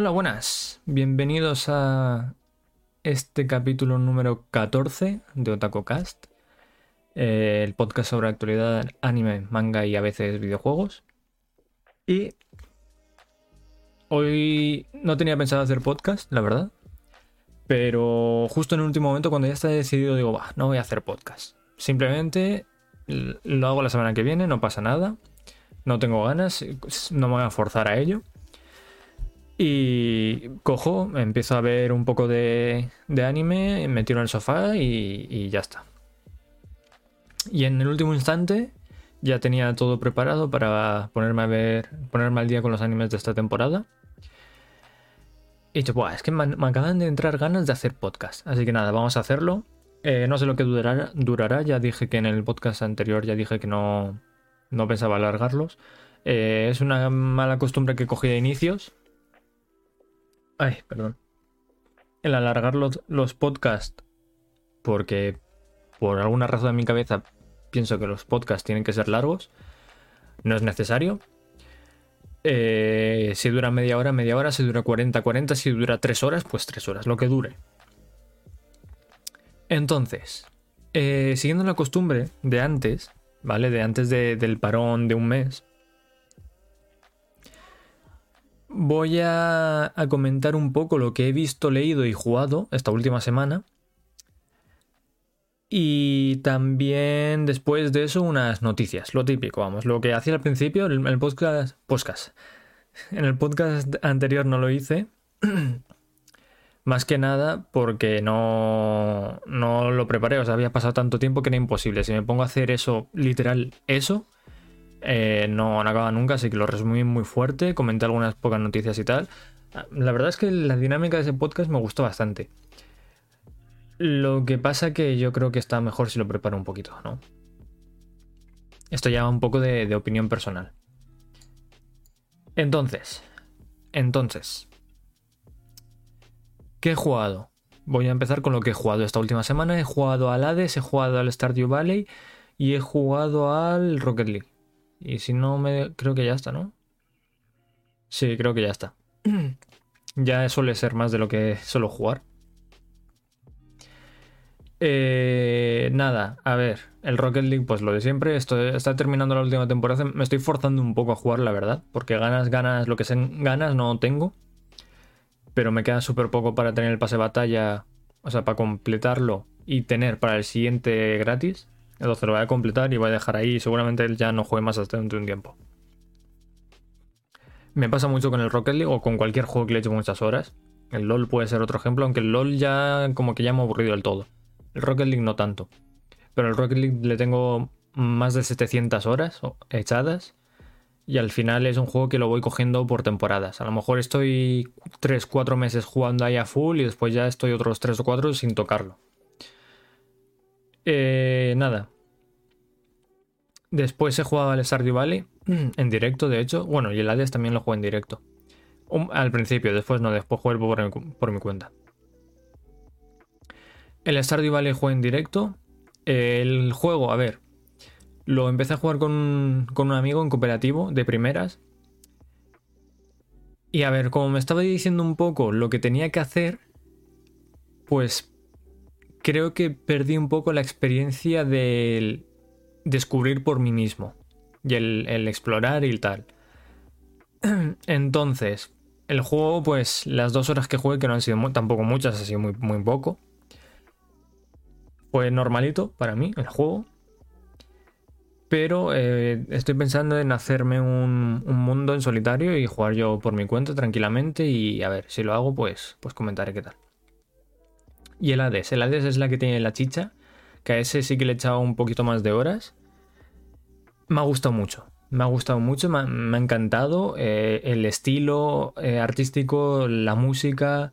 Hola, buenas. Bienvenidos a este capítulo número 14 de OtakoCast, eh, el podcast sobre actualidad, anime, manga y a veces videojuegos. Y hoy no tenía pensado hacer podcast, la verdad. Pero justo en el último momento, cuando ya está decidido, digo, va, no voy a hacer podcast. Simplemente lo hago la semana que viene, no pasa nada. No tengo ganas, no me voy a forzar a ello. Y cojo, empiezo a ver un poco de, anime, me tiro en el sofá y, ya está. Y en el último instante ya tenía todo preparado para ponerme a ver, ponerme al día con los animes de esta temporada. Y yo, es que me, acaban de entrar ganas de hacer podcast. Así que nada, vamos a hacerlo. Eh, no sé lo que durará, durará, ya dije que en el podcast anterior ya dije que no, no pensaba alargarlos. Eh, es una mala costumbre que cogí de inicios, Ay, perdón. El alargar los, podcasts, porque por alguna razón en mi cabeza pienso que los podcasts tienen que ser largos, no es necesario. Eh, si dura media hora, media hora. Si dura 40, 40. Si dura 3 horas, pues 3 horas, lo que dure. Entonces, eh, siguiendo la costumbre de antes, ¿vale? De antes del parón de un mes, voy a, comentar un poco lo que he visto, leído y jugado esta última semana. Y también después de eso unas noticias, lo típico, vamos, lo que hacía al principio, el, podcast. En el podcast anterior no lo hice, más que nada porque no, no lo preparé, o sea, había pasado tanto tiempo que era imposible. Si me pongo a hacer eso, literal, eso, eh, no, acaba nunca, así que lo resumí muy fuerte, comenté algunas pocas noticias y tal. La verdad es que la dinámica de ese podcast me gustó bastante. Lo que pasa que yo creo que está mejor si lo preparo un poquito, ¿no? Esto ya va un poco de, de opinión personal. Entonces, entonces, ¿qué he jugado? Voy a empezar con lo que he jugado esta última semana. He jugado al Hades, he jugado al Stardew Valley y he jugado al Rocket League. Y si no me... Creo que ya está, ¿no? Sí, creo que ya está. ya suele ser más de lo que suelo jugar. Eh, nada, a ver, el Rocket League, pues lo de siempre. Esto está terminando la última temporada. Me estoy forzando un poco a jugar, la verdad. Porque ganas, ganas, lo que sean ganas no tengo. Pero me queda súper poco para tener el pase de batalla. O sea, para completarlo y tener para el siguiente gratis. Entonces lo voy a completar y voy a dejar ahí y seguramente él ya no juegue más hasta dentro de un tiempo. Me pasa mucho con el Rocket League o con cualquier juego que le eche muchas horas. El LOL puede ser otro ejemplo, aunque el LOL ya como que ya me ha aburrido del todo. El Rocket League no tanto. Pero el Rocket League le tengo más de 700 horas echadas. Y al final es un juego que lo voy cogiendo por temporadas. A lo mejor estoy 3-4 meses jugando ahí a full y después ya estoy otros 3 o 4 sin tocarlo. Eh, nada. Después he jugado al Stardew Valley en directo, de hecho. Bueno, y el Hades también lo juego en directo. al principio, después no, después juego por, mi cuenta. El Stardew Valley juego en directo. El juego, a ver, lo empecé a jugar con, con un amigo en cooperativo de primeras. Y a ver, como me estaba diciendo un poco lo que tenía que hacer, pues creo que perdí un poco la experiencia del descubrir por mí mismo y el, explorar y tal. Entonces, el juego, pues las dos horas que jugué, que no han sido tampoco muchas, ha sido muy, muy poco. Fue normalito para mí el juego. Pero eh, estoy pensando en hacerme un, un, mundo en solitario y jugar yo por mi cuenta tranquilamente. Y a ver, si lo hago, pues, pues comentaré qué tal. Y el Hades. El Hades es la que tiene la chicha. Que a ese sí que le he echado un poquito más de horas. Me ha gustado mucho. Me ha gustado mucho, me ha, encantado eh, el estilo eh, artístico, la música,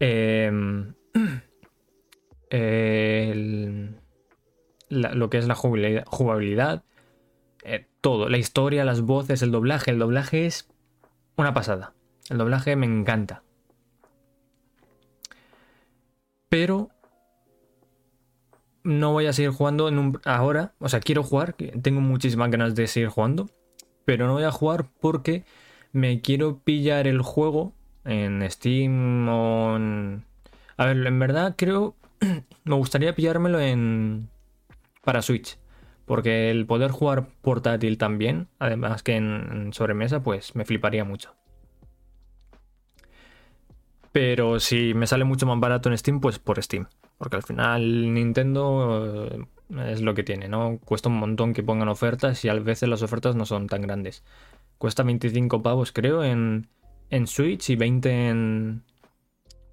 em, lo que es la jugabilidad, eh, todo, la historia, las voces, el doblaje. El doblaje es una pasada. El doblaje me encanta pero no voy a seguir jugando en un, ahora. O sea, quiero jugar, tengo muchísimas ganas de seguir jugando, pero no voy a jugar porque me quiero pillar el juego En Steam o en... A ver, en verdad creo... me gustaría pillármelo en... Para Switch. Porque el poder jugar portátil también, además que en, sobremesa, pues me fliparía mucho. Pero si me sale mucho más barato en Steam, pues por Steam. Porque al final Nintendo eh, es lo que tiene, ¿no? Cuesta un montón que pongan ofertas y a veces las ofertas no son tan grandes. Cuesta 25 pavos, creo, en, en Switch y 20 en,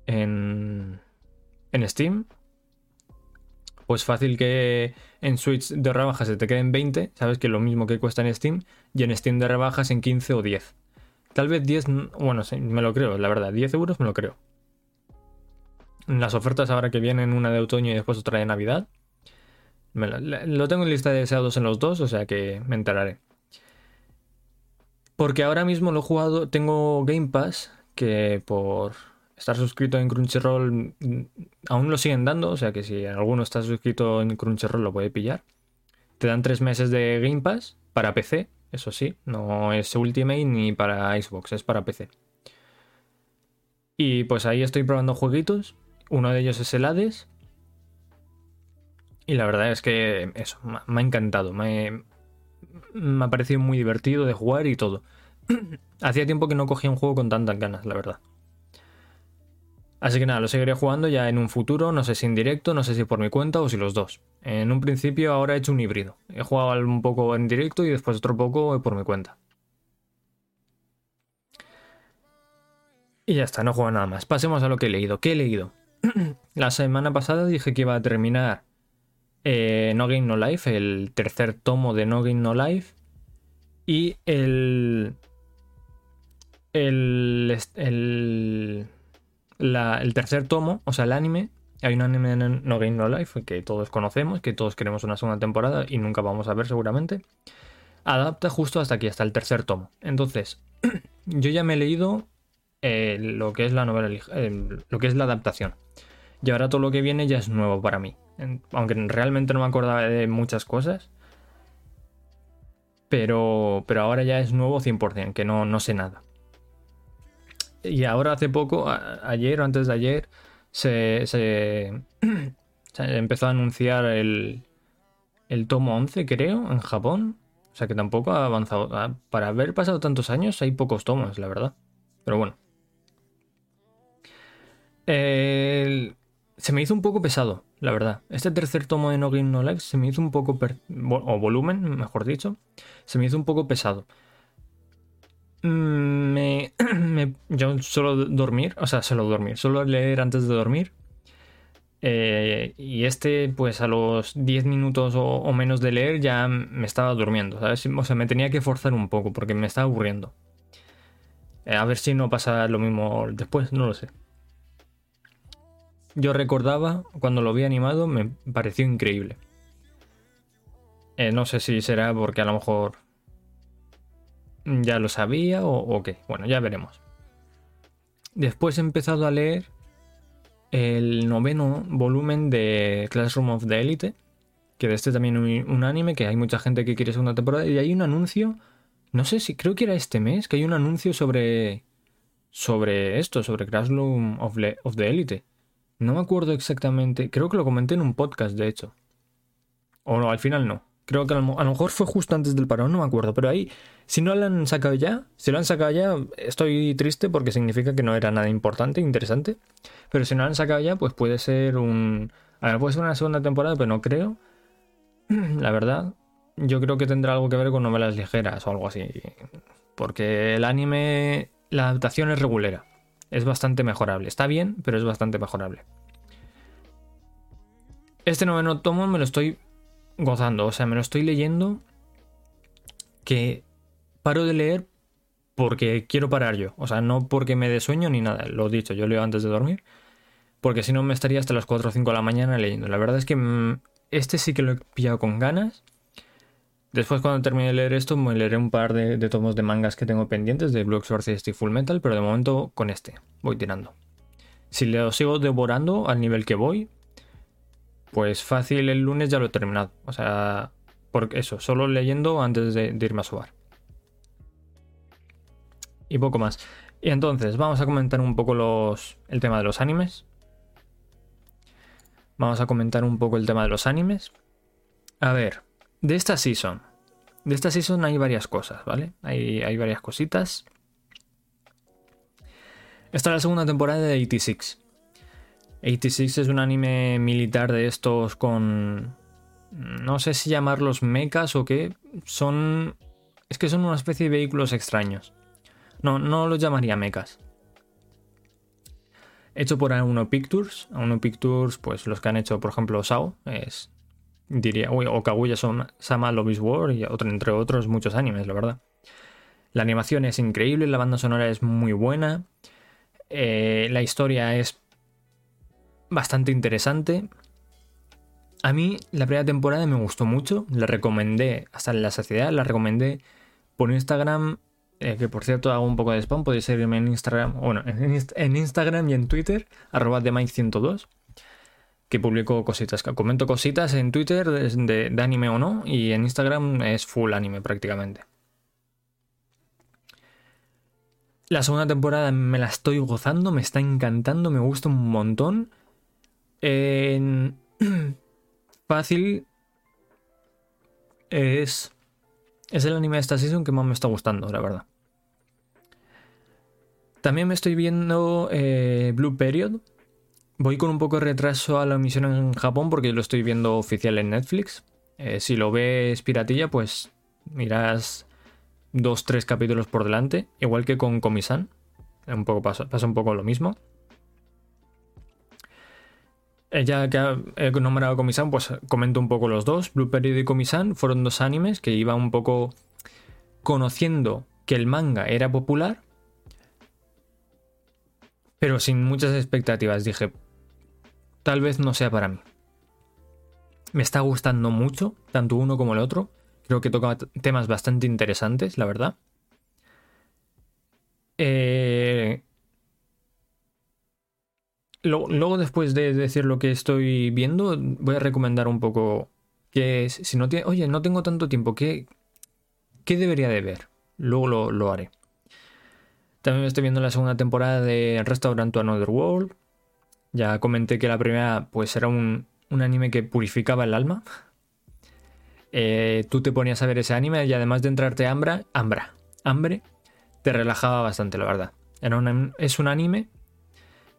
en, en Steam. Pues fácil que en Switch de rebajas se te queden 20, sabes que es lo mismo que cuesta en Steam, y en Steam de rebajas en 15 o 10. Tal vez 10, bueno, sí, me lo creo, la verdad, 10 euros me lo creo. Las ofertas ahora que vienen, una de otoño y después otra de Navidad. lo, tengo en lista de deseados en los dos, o sea que me enteraré. Porque ahora mismo lo he jugado, tengo Game Pass, que por estar suscrito en Crunchyroll mm, aún lo siguen dando, o sea que si alguno está suscrito en Crunchyroll lo puede pillar. Te dan tres meses de Game Pass para PC, eso sí, no es Ultimate ni para Xbox, es para PC. Y pues ahí estoy probando jueguitos, uno de ellos es el Hades. Y la verdad es que eso, me ha encantado, me, me ha parecido muy divertido de jugar y todo. Hacía tiempo que no cogía un juego con tantas ganas, la verdad. Así que nada, lo seguiré jugando ya en un futuro, no sé si en directo, no sé si por mi cuenta o si los dos. En un principio ahora he hecho un híbrido. He jugado un poco en directo y después otro poco por mi cuenta. Y ya está, no juego nada más. Pasemos a lo que he leído. ¿Qué he leído? La semana pasada dije que iba a terminar eh, No Game No Life, el tercer tomo de No Game No Life. Y el. El. el el tercer tomo, o sea, el anime, hay un anime en No Game No Life que todos conocemos, que todos queremos una segunda temporada y nunca vamos a ver seguramente. Adapta justo hasta aquí, hasta el tercer tomo. Entonces, yo ya me he leído eh, lo que es la novela, lo que es la adaptación. Y ahora todo lo que viene ya es nuevo para mí. Aunque realmente no me acordaba de muchas cosas. Pero, pero ahora ya es nuevo 100%, que no, no sé nada. Y ahora hace poco, ayer o antes de ayer, se, empezó a anunciar el, el tomo 11, creo, en Japón. O sea que tampoco ha avanzado. Ah, para haber pasado tantos años hay pocos tomos, la verdad. Pero bueno. se me hizo un poco pesado, la verdad. Este tercer tomo de No No Life se me hizo un poco... o volumen, mejor dicho. Se me hizo un poco pesado. Mm, me, yo suelo dormir, o sea, suelo dormir, suelo leer antes de dormir. Eh, y este, pues a los 10 minutos o, menos de leer ya me estaba durmiendo, ¿sabes? O sea, me tenía que forzar un poco porque me estaba aburriendo. Eh, a ver si no pasa lo mismo después, no lo sé. Yo recordaba, cuando lo vi animado, me pareció increíble. Eh, no sé si será porque a lo mejor ya lo sabía o, qué. Bueno, ya veremos. Después he empezado a leer el noveno volumen de Classroom of the Elite, que de este también un, anime, que hay mucha gente que quiere segunda temporada, y hay un anuncio, no sé si creo que era este mes, que hay un anuncio sobre sobre esto, sobre Classroom of, of the Elite. No me acuerdo exactamente, creo que lo comenté en un podcast, de hecho. O no, al final no. Creo que a lo, mejor fue justo antes del parón, no me acuerdo. Pero ahí, si no lo han sacado ya, si lo han sacado ya, estoy triste porque significa que no era nada importante, interesante. Pero si no lo han sacado ya, pues puede ser un. A ver, puede ser una segunda temporada, pero no creo. La verdad, yo creo que tendrá algo que ver con novelas ligeras o algo así. Porque el anime, la adaptación es regulera. Es bastante mejorable. Está bien, pero es bastante mejorable. Este noveno tomo me lo estoy gozando, o sea, me lo estoy leyendo que paro de leer porque quiero parar yo, o sea, no porque me dé sueño ni nada, lo he dicho, yo leo antes de dormir, porque si no me estaría hasta las 4 o 5 de la mañana leyendo. La verdad es que mm, este sí que lo he pillado con ganas. Después cuando termine de leer esto me leeré un par de, tomos de mangas que tengo pendientes de Blood Source y Full Metal, pero de momento con este voy tirando. Si lo sigo devorando al nivel que voy, pues fácil el lunes ya lo he terminado. O sea, porque eso, solo leyendo antes de, irme a sobar. y poco más. Y entonces, vamos a comentar un poco los, el tema de los animes. Vamos a comentar un poco el tema de los animes. A ver, de esta season. De esta season hay varias cosas, ¿vale? Hay, hay varias cositas. Esta es la segunda temporada de 86. 86 es un anime militar de estos con... No sé si llamarlos mechas o qué. Son... Es que son una especie de vehículos extraños. No, no los llamaría mechas. Hecho por A1 Pictures. A1 Pictures, pues los que han hecho, por ejemplo, Sao, es. Diría. Uy, o Kaguya Sama Love War y otro, entre otros muchos animes, la verdad. La animación es increíble, la banda sonora es muy buena. Eh, la historia es bastante interesante. A mí la primera temporada me gustó mucho, la recomendé hasta en la saciedad, la recomendé por Instagram eh, que por cierto hago un poco de spam, podéis seguirme en Instagram, bueno, en, Instagram y en Twitter, arroba de Mike102, que publico cositas, comento cositas en Twitter de, de, anime o no, y en Instagram es full anime prácticamente. La segunda temporada me la estoy gozando, me está encantando, me gusta un montón. En... Fácil es es el anime de esta season que más me está gustando, la verdad. También me estoy viendo eh, Blue Period. Voy con un poco de retraso a la emisión en Japón porque lo estoy viendo oficial en Netflix. Eh, si lo ves piratilla, pues miras dos, tres capítulos por delante. Igual que con Komisan. Un poco pasa, pasa un poco lo mismo. Ya que he nombrado Komisan, pues comento un poco los dos. Blue Period y Komisan fueron dos animes que iba un poco conociendo que el manga era popular, pero sin muchas expectativas. Dije, tal vez no sea para mí. Me está gustando mucho, tanto uno como el otro. Creo que toca temas bastante interesantes, la verdad. Eh, Luego, después de decir lo que estoy viendo, voy a recomendar un poco que si no oye, no tengo tanto tiempo, ¿qué, qué debería de ver? Luego lo, haré. También estoy viendo la segunda temporada de Restaurant to Another World. Ya comenté que la primera pues era un, anime que purificaba el alma. Eh, tú te ponías a ver ese anime y además de entrarte hambre, hambre, hambre, te relajaba bastante, la verdad. Es un anime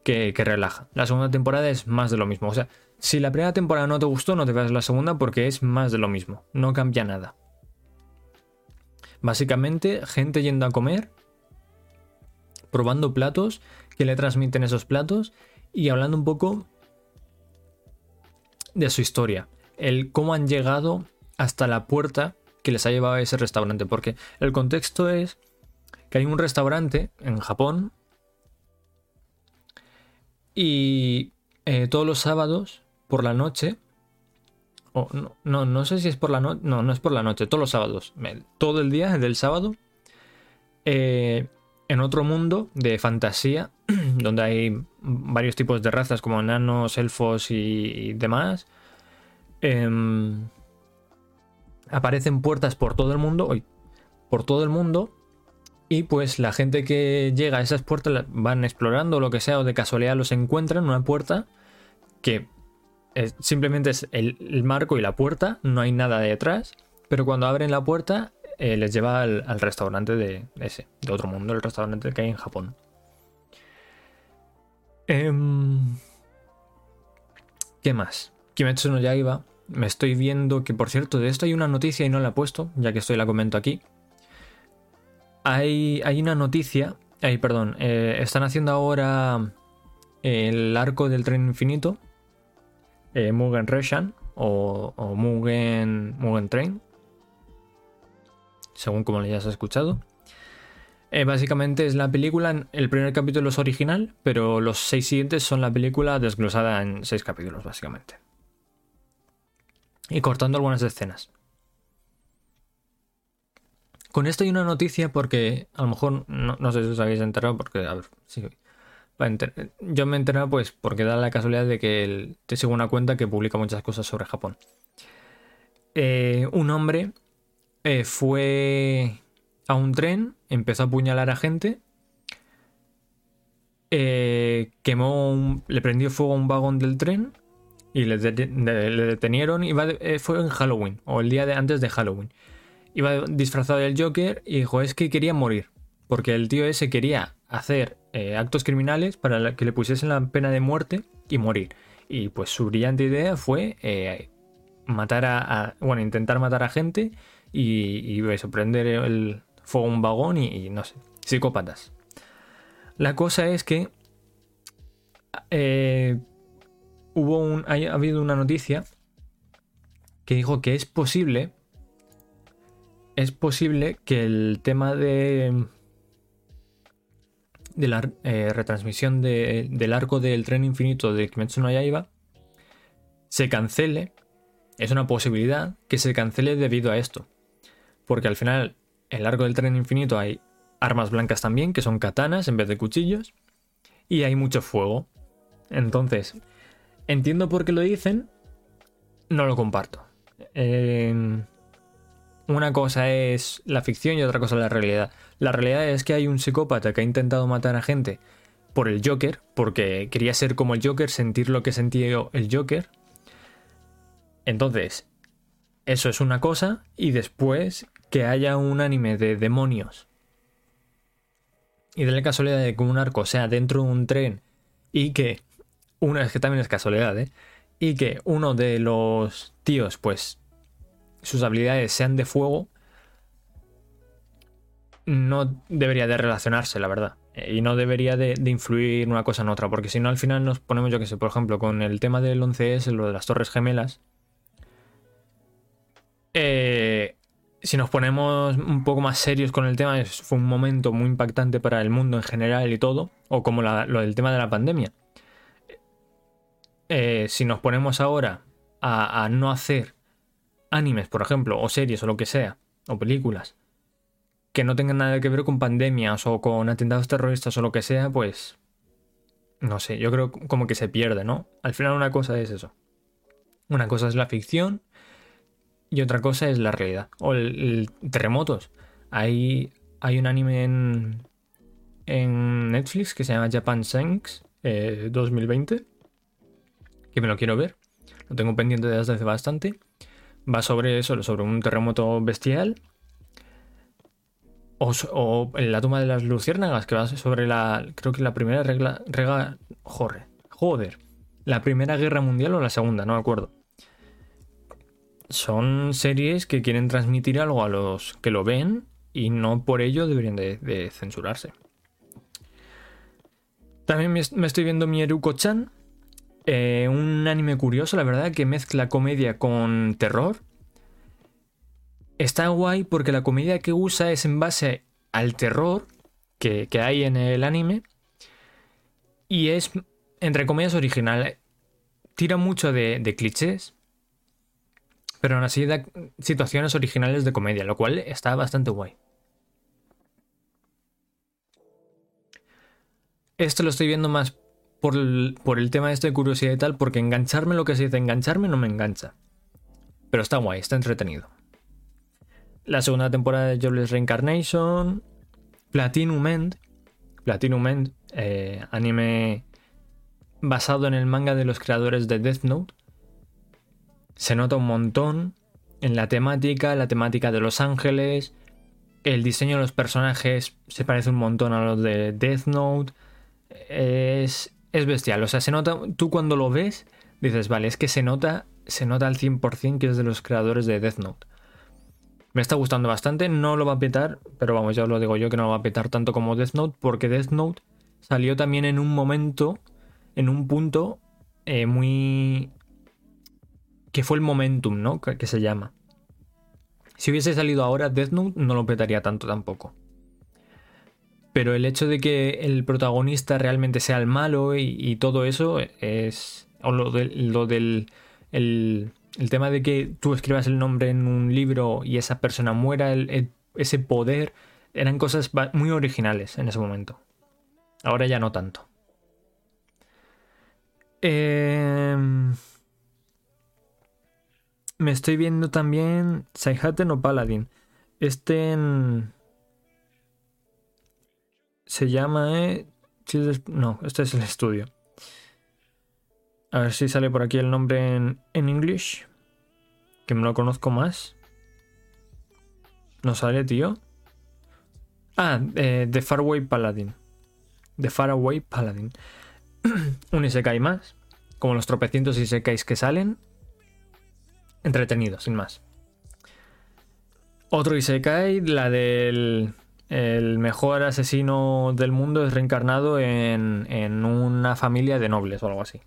que, relaja. La segunda temporada es más de lo mismo. O sea, si la primera temporada no te gustó, no te veas la segunda porque es más de lo mismo. No cambia nada. Básicamente, gente yendo a comer, probando platos, que le transmiten esos platos y hablando un poco de su historia. El cómo han llegado hasta la puerta que les ha llevado a ese restaurante. Porque el contexto es que hay un restaurante en Japón y eh, todos los sábados, por la noche, no, no, no, sé si es por la noche, no, no es por la noche, todos los sábados, todo el día del sábado, eh, en otro mundo de fantasía, donde hay varios tipos de razas como enanos, elfos y, demás, em, aparecen puertas por todo el mundo, hoy, por todo el mundo, y pues la gente que llega a esas puertas van explorando lo que sea o de casualidad los encuentran una puerta que simplemente es el, marco y la puerta, no hay nada detrás, pero cuando abren la puerta eh, les lleva al, restaurante de ese, de otro mundo, el restaurante que hay en Japón. Em, ¿Qué más? Kimetsu no Yaiba. Me estoy viendo que, por cierto, de esto hay una noticia y no la he puesto, ya que estoy la comento aquí. Hay, una noticia. Ay, perdón. Eh, están haciendo ahora el arco del tren infinito. Eh, Mugen Reshan o, Mugen, Mugen Train. Según como le hayas escuchado. Eh, básicamente es la película. El primer capítulo es original, pero los seis siguientes son la película desglosada en seis capítulos, básicamente. Y cortando algunas escenas. Con esto hay una noticia porque a lo mejor no, sé si os habéis enterado porque, a ver, sí, yo me he enterado pues porque da la casualidad de que te sigo una cuenta que publica muchas cosas sobre Japón. Eh, un hombre eh, fue a un tren, empezó a apuñalar a gente, eh, quemó le prendió fuego a un vagón del tren y le, detenieron. Eh, fue en Halloween, o el día de, antes de Halloween. Iba disfrazado del Joker y dijo, es que quería morir. Porque el tío ese quería hacer eh, actos criminales para que le pusiesen la pena de muerte y morir. Y pues su brillante idea fue matar a, Bueno, intentar matar a gente y, y eso, prender el fuego a un vagón y, y no sé, psicópatas. La cosa es que eh, hubo un, ha, habido una noticia que dijo que es posible, es posible que el tema de de la eh, retransmisión del arco del tren infinito de Kimetsu no Yaiba se cancele. Es una posibilidad que se cancele debido a esto. Porque al final, el arco del tren infinito hay armas blancas también, que son katanas en vez de cuchillos, y hay mucho fuego. Entonces, entiendo por qué lo dicen, no lo comparto. Em, una cosa es la ficción y otra cosa la realidad. La realidad es que hay un psicópata que ha intentado matar a gente por el Joker, porque quería ser como el Joker, sentir lo que sentía el Joker. Entonces, eso es una cosa, y después que haya un anime de demonios y de la casualidad de que un arco sea dentro de un tren y que una es que también es casualidad, ¿eh? Y que uno de los tíos, pues, sus habilidades sean de fuego, no debería de relacionarse, la verdad. Y no debería de, influir una cosa en otra, porque si no al final nos ponemos, yo que sé, por ejemplo, con el tema del 11S, lo de las torres gemelas. Eh, si nos ponemos un poco más serios con el tema, fue un momento muy impactante para el mundo en general y todo, o como lo del tema de la pandemia. Eh, si nos ponemos ahora a, no hacer animes, por ejemplo, o series o lo que sea, o películas, que no tengan nada que ver con pandemias o con atentados terroristas o lo que sea, pues no sé, yo creo como que se pierde, ¿no? Al final una cosa es eso. Una cosa es la ficción y otra cosa es la realidad. O el, terremotos. Hay, hay un anime en, en Netflix que se llama Japan Senks 2020. Eh, que me lo quiero ver. Lo tengo pendiente desde hace bastante. Va sobre eso, sobre un terremoto bestial. O, la toma de las luciérnagas, que va sobre la. Creo que la primera regla. Rega, joder. La primera guerra mundial o la segunda, no me acuerdo son series que quieren transmitir algo a los que lo ven y no por ello deberían de, censurarse. También me, estoy viendo Mieruko-chan, eh, un anime curioso, la verdad, que mezcla comedia con terror. Está guay porque la comedia que usa es en base al terror que, hay en el anime y es, entre comillas, original. Tira mucho de clichés, pero aún así da situaciones originales de comedia, lo cual está bastante guay. Esto lo estoy viendo más por el, por el tema este de curiosidad y tal, porque engancharme lo que se dice engancharme no me engancha. Pero está guay, está entretenido. La segunda temporada de Jobless Reincarnation, Platinum End, Platinum End, eh, anime basado en el manga de los creadores de Death Note, se nota un montón en la temática, la temática de Los Ángeles, el diseño de los personajes se parece un montón a los de Death Note. Es, es bestial, o sea, se nota, tú cuando lo ves, dices, vale, es que se nota, se nota al 100% que es de los creadores de Death Note. Me está gustando bastante, no lo va a petar, pero vamos, ya os lo digo yo que no lo va a petar tanto como Death Note, porque Death Note salió también en un momento, en un punto eh, muy que fue el momentum, ¿no? Que, se llama. Si hubiese salido ahora Death Note, no lo petaría tanto tampoco. Pero el hecho de que el protagonista realmente sea el malo y, todo eso es. O lo, del. El, tema de que tú escribas el nombre en un libro y esa persona muera, ese poder, eran cosas muy originales en ese momento. Ahora ya no tanto. Eh. Me estoy viendo también Saihate no Paladin. Este se llama... Eh, no, este es el estudio. A ver si sale por aquí el nombre en, en English. Que me lo conozco más. No sale, tío. Ah, eh, The Faraway Paladin. The Faraway Paladin. Un Isekai más. Como los tropecientos Isekais que salen. Entretenido, sin más. Otro Isekai, la del el mejor asesino del mundo es reencarnado en, en una familia de nobles o algo así.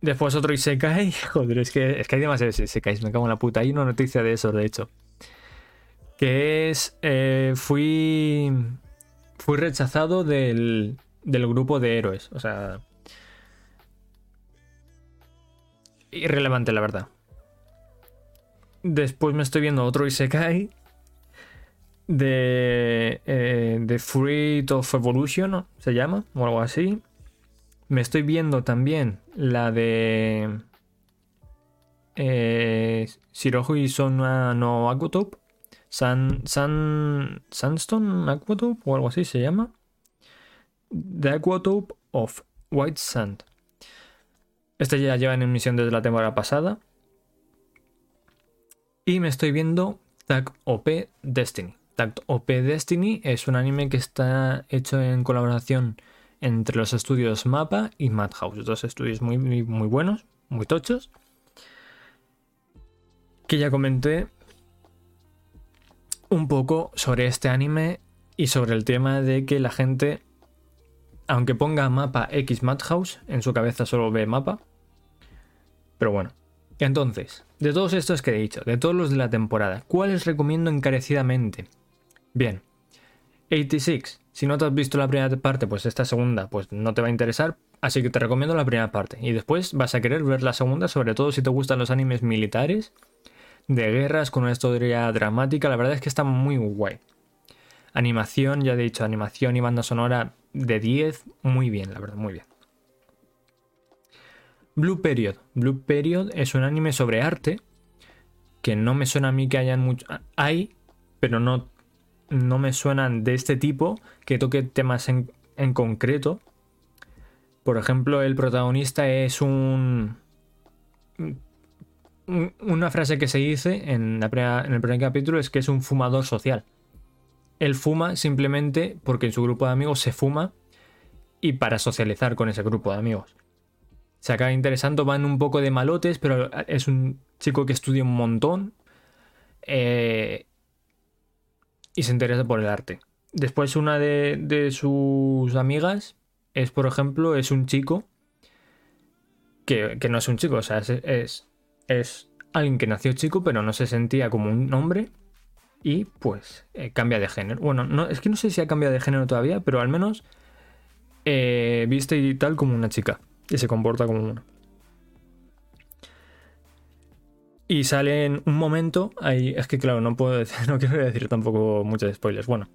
Después otro Isekai. Joder, es que, es que hay demasiados Isekais, me cago en la puta. Hay una noticia de eso, de hecho. Que es. Eh, fui. Fui rechazado del, del grupo de héroes. O sea. Irrelevante, la verdad. Después me estoy viendo otro Isekai de, eh, de Fruit of Evolution, se llama, o algo así. Me estoy viendo también la de eh, y Sona no Aquatop. San, San, Sandstone Aquatop o algo así se llama. The Aquatop of White Sand. Este ya lleva en emisión desde la temporada pasada. Y me estoy viendo Tag OP Destiny. OP Destiny es un anime que está hecho en colaboración entre los estudios Mapa y Madhouse, dos estudios muy, muy, buenos, muy tochos, que ya comenté un poco sobre este anime y sobre el tema de que la gente, aunque ponga mapa X Madhouse, en su cabeza solo ve mapa. Pero bueno, entonces, de todos estos que he dicho, de todos los de la temporada, ¿cuáles recomiendo encarecidamente? Bien. 86. Si no te has visto la primera parte, pues esta segunda pues no te va a interesar, así que te recomiendo la primera parte. Y después vas a querer ver la segunda, sobre todo si te gustan los animes militares, de guerras, con una historia dramática. La verdad es que está muy guay. Animación, ya he dicho, animación y banda sonora de 10, muy bien, la verdad, muy bien. Blue Period. Blue Period es un anime sobre arte que no me suena a mí que hayan mucho... Hay, pero no no me suenan de este tipo que toque temas en, concreto. Por ejemplo, el protagonista es un. Una frase que se dice en, en el primer capítulo es que es un fumador social. Él fuma simplemente porque en su grupo de amigos se fuma y para socializar con ese grupo de amigos. Se acaba interesando, van un poco de malotes, pero es un chico que estudia un montón. Eh, y se interesa por el arte. Después una de, sus amigas es, por ejemplo, es un chico que, no es un chico, o sea, es, es, alguien que nació chico pero no se sentía como un hombre y pues eh, cambia de género. Bueno, no, es que no sé si ha cambiado de género todavía, pero al menos eh, viste y tal como una chica y se comporta como una. Y sale en un momento, ahí, es que claro, no puedo decir, no quiero decir tampoco muchos spoilers. Bueno,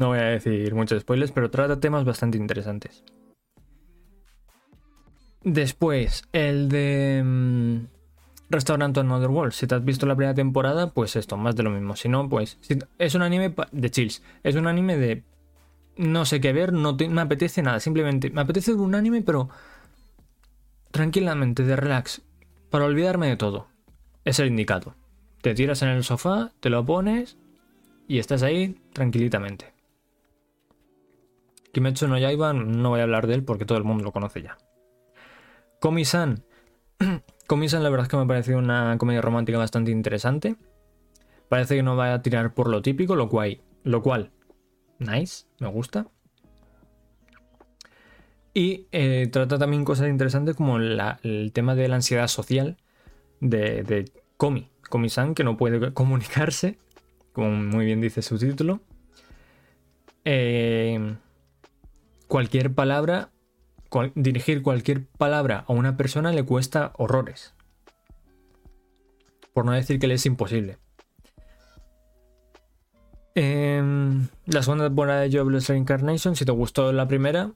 no voy a decir muchos spoilers, pero trata temas bastante interesantes. Después, el de mm, Restaurant on Another World. Si te has visto la primera temporada, pues esto, más de lo mismo. Si no, pues es un anime de chills. Es un anime de no sé qué ver, no me apetece nada. Simplemente me apetece un anime, pero tranquilamente, de relax, para olvidarme de todo es el indicado. Te tiras en el sofá, te lo pones y estás ahí tranquilitamente. Kimetsu no no voy a hablar de él porque todo el mundo lo conoce ya. Komi-san. Komi-san la verdad es que me ha parecido una comedia romántica bastante interesante. Parece que no va a tirar por lo típico, lo cual, lo cual nice, me gusta. Y eh, trata también cosas interesantes como el tema de la ansiedad social de, de Komi, Komi-san, que no puede comunicarse, como muy bien dice su título. Eh, cualquier palabra, dirigir cualquier palabra a una persona le cuesta horrores. Por no decir que le es imposible. Em, la segunda temporada de Jobless Reincarnation, si te gustó la primera,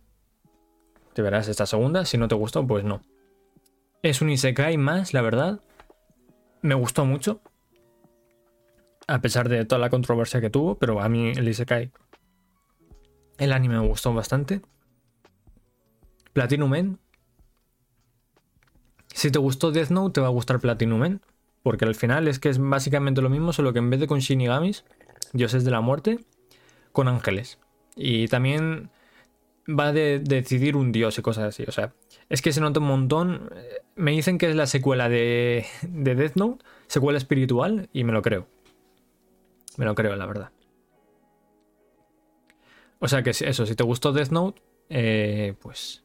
te verás esta segunda. Si no te gustó, pues no. Es un Isekai más, la verdad me gustó mucho. A pesar de toda la controversia que tuvo, pero a mí el Isekai El anime me gustó bastante. Platinum Men. Si te gustó Death Note, te va a gustar Platinum Men. Porque al final es que es básicamente lo mismo, solo que en vez de con Shinigamis, dioses de la muerte, con ángeles. Y también va a decidir un dios y cosas así. O sea, es que se nota un montón. Me dicen que es la secuela de, de Death Note, secuela espiritual, y me lo creo. Me lo creo, la verdad. O sea que eso, si te gustó Death Note, eh, pues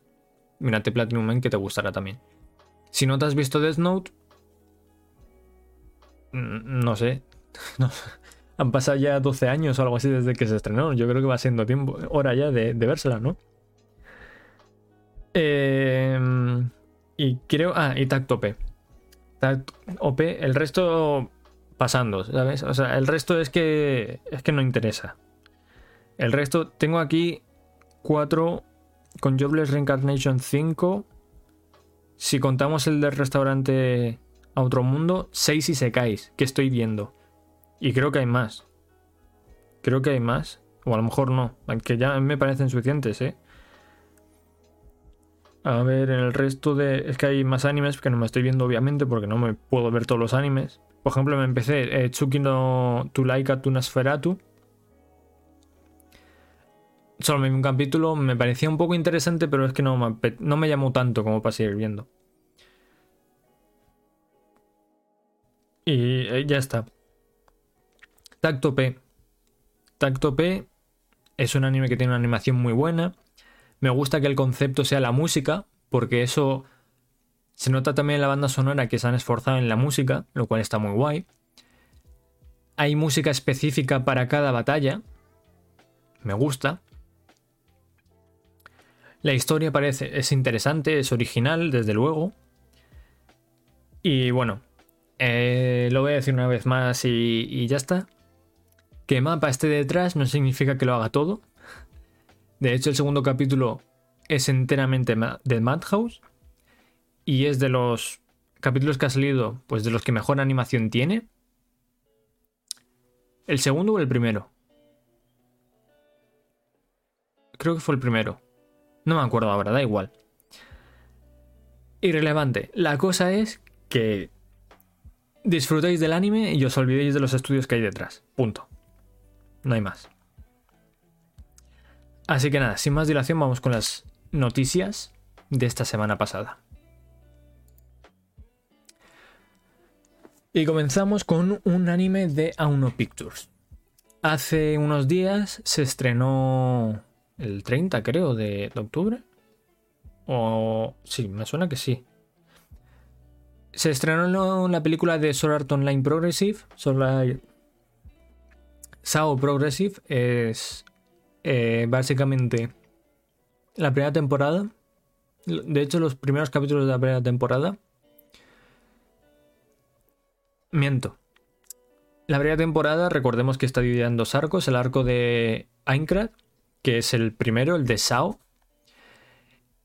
mírate Platinum Man que te gustará también. Si no te has visto Death Note, no sé. Han pasado ya 12 años o algo así desde que se estrenó. Yo creo que va siendo tiempo, hora ya de, de vérsela, ¿no? Eh, y creo. Ah, y Tact OP. Tact OP, el resto pasando, ¿sabes? O sea, el resto es que es que no interesa. El resto, tengo aquí 4 con Jobless Reincarnation 5. Si contamos el del restaurante a otro mundo, 6 y se caes, que estoy viendo. Y creo que hay más. Creo que hay más. O a lo mejor no, aunque ya me parecen suficientes, ¿eh? A ver, en el resto de... Es que hay más animes que no me estoy viendo, obviamente, porque no me puedo ver todos los animes. Por ejemplo, me empecé eh, Tsuki no Tulaika Tunasferatu. Solo me vi un capítulo, me parecía un poco interesante, pero es que no me, no me llamó tanto como para seguir viendo. Y eh, ya está. Tacto P. Tacto P es un anime que tiene una animación muy buena. Me gusta que el concepto sea la música, porque eso se nota también en la banda sonora que se han esforzado en la música, lo cual está muy guay. Hay música específica para cada batalla. Me gusta. La historia parece es interesante, es original, desde luego. Y bueno, eh, lo voy a decir una vez más y, y ya está. Que mapa esté detrás no significa que lo haga todo. De hecho, el segundo capítulo es enteramente de Madhouse y es de los capítulos que ha salido, pues de los que mejor animación tiene. ¿El segundo o el primero? Creo que fue el primero. No me acuerdo ahora, da igual. Irrelevante. La cosa es que disfrutéis del anime y os olvidéis de los estudios que hay detrás. Punto. No hay más. Así que nada, sin más dilación vamos con las noticias de esta semana pasada. Y comenzamos con un anime de Auno Pictures. Hace unos días se estrenó el 30, creo, de, octubre. O sí, me suena que sí. Se estrenó la película de Sword Art Online Progressive. Sword Sao Progressive es eh, básicamente la primera temporada. De hecho, los primeros capítulos de la primera temporada. Miento. La primera temporada, recordemos que está dividida en dos arcos. El arco de Aincrad, que es el primero, el de Sao.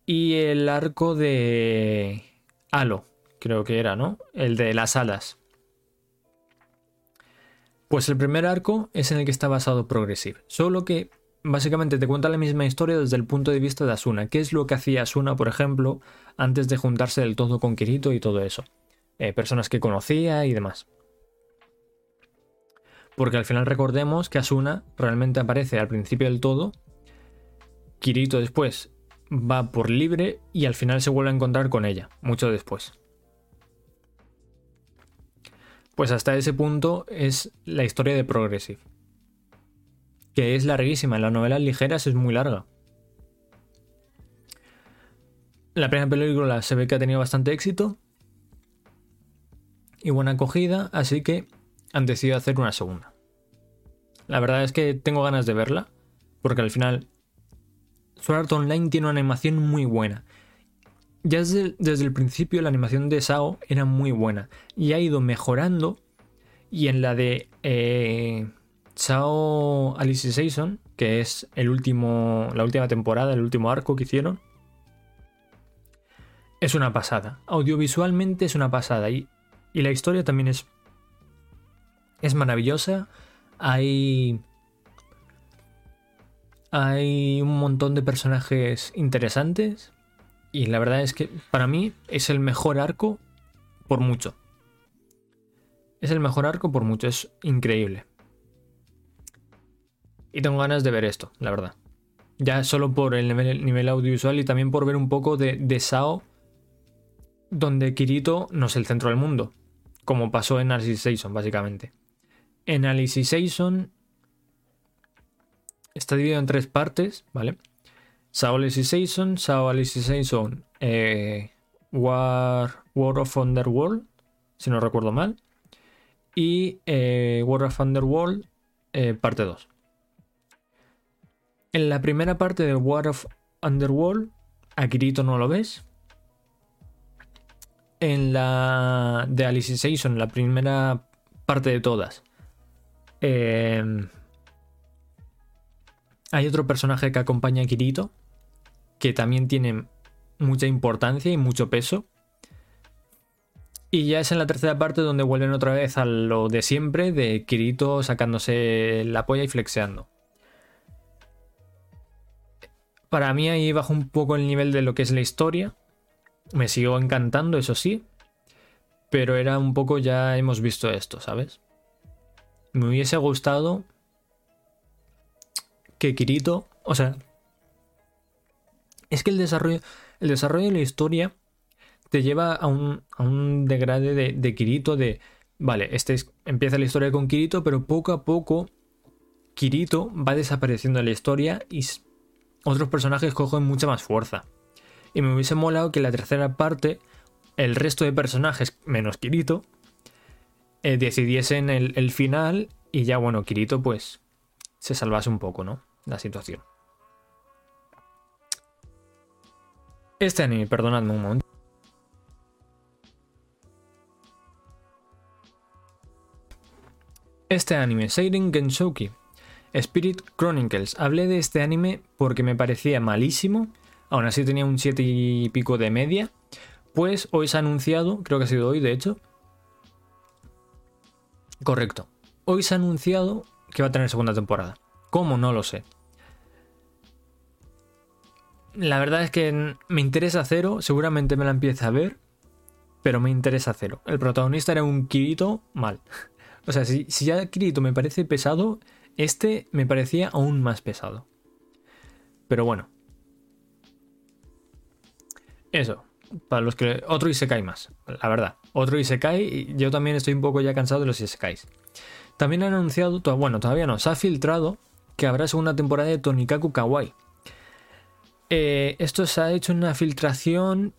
Y el arco de Halo, creo que era, ¿no? El de las alas. Pues el primer arco es en el que está basado Progressive. Solo que básicamente te cuenta la misma historia desde el punto de vista de Asuna. ¿Qué es lo que hacía Asuna, por ejemplo, antes de juntarse del todo con Kirito y todo eso? Eh, personas que conocía y demás. Porque al final recordemos que Asuna realmente aparece al principio del todo. Kirito después va por libre y al final se vuelve a encontrar con ella, mucho después. Pues hasta ese punto es la historia de Progressive que es larguísima. En las novelas ligeras es muy larga. La primera película se ve que ha tenido bastante éxito y buena acogida, así que han decidido hacer una segunda. La verdad es que tengo ganas de verla, porque al final Sword Art Online tiene una animación muy buena. Ya desde, el principio la animación de Sao era muy buena y ha ido mejorando y en la de eh, Chao Alicization, que es el último, la última temporada, el último arco que hicieron, es una pasada. Audiovisualmente es una pasada y, y la historia también es, es maravillosa. Hay, Hay un montón de personajes interesantes. Y la verdad es que para mí es el mejor arco por mucho. Es el mejor arco por mucho, es increíble. Y tengo ganas de ver esto, la verdad. Ya solo por el nivel, audiovisual y también por ver un poco de, Sao, donde Kirito no es el centro del mundo, como pasó en Alicization, básicamente. En Alicization está dividido en tres partes, ¿vale? Sao Alicization, Sao Alicization, eh, War, War of Underworld, si no recuerdo mal, y eh, War of Underworld, eh, parte 2. En la primera parte de War of Underworld, a Kirito no lo ves. En la de Alicization, la primera parte de todas, em, hay otro personaje que acompaña a Kirito, que también tiene mucha importancia y mucho peso. Y ya es en la tercera parte donde vuelven otra vez a lo de siempre, de Kirito sacándose la polla y flexeando. Para mí ahí bajo un poco el nivel de lo que es la historia. Me sigo encantando, eso sí. Pero era un poco ya hemos visto esto, ¿sabes? Me hubiese gustado que Kirito, o sea, es que el desarrollo, el desarrollo de la historia te lleva a un, a degrade de, de, Kirito de, vale, este empieza la historia con Kirito, pero poco a poco Kirito va desapareciendo de la historia y otros personajes cogen mucha más fuerza. Y me hubiese molado que la tercera parte, el resto de personajes, menos Kirito, eh, decidiesen el, final y ya, bueno, Kirito pues se salvase un poco, ¿no? La situación. Este anime, perdonadme un momento. Este anime, Seirin Gensouki, Spirit Chronicles. Hablé de este anime porque me parecía malísimo. Aún así tenía un 7 y pico de media. Pues hoy se ha anunciado, creo que ha sido hoy de hecho. Correcto. Hoy se ha anunciado que va a tener segunda temporada. ¿Cómo? No lo sé. La verdad es que me interesa cero. Seguramente me la empiece a ver. Pero me interesa cero. El protagonista era un Kirito mal. O sea, si, si ya Kirito me parece pesado, este me parecía aún más pesado. Pero bueno. Eso. Para los que. Otro Isekai más. La verdad. Otro Isekai. Y yo también estoy un poco ya cansado de los Isekais. También han anunciado. Bueno, todavía no. Se ha filtrado que habrá segunda temporada de Tonikaku Kawaii. Eh, esto se ha hecho una filtración.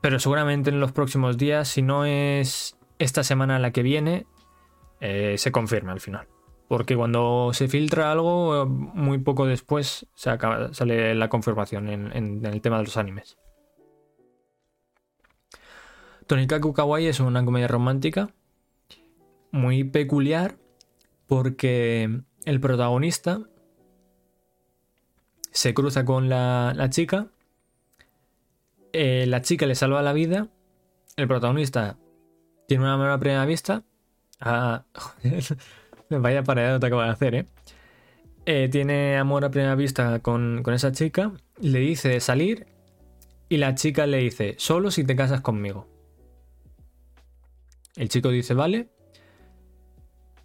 Pero seguramente en los próximos días, si no es esta semana la que viene, eh, se confirma al final. Porque cuando se filtra algo, muy poco después se acaba, sale la confirmación en, el tema de los animes. Tonikaku Kawaii es una comedia romántica muy peculiar porque el protagonista se cruza con la, chica, eh, la chica le salva la vida, el protagonista tiene una mala primera vista. Ah, Vaya paredado te acabo de hacer, ¿eh? ¿eh? Tiene amor a primera vista con, esa chica. Le dice salir. Y la chica le dice, solo si te casas conmigo. El chico dice, vale.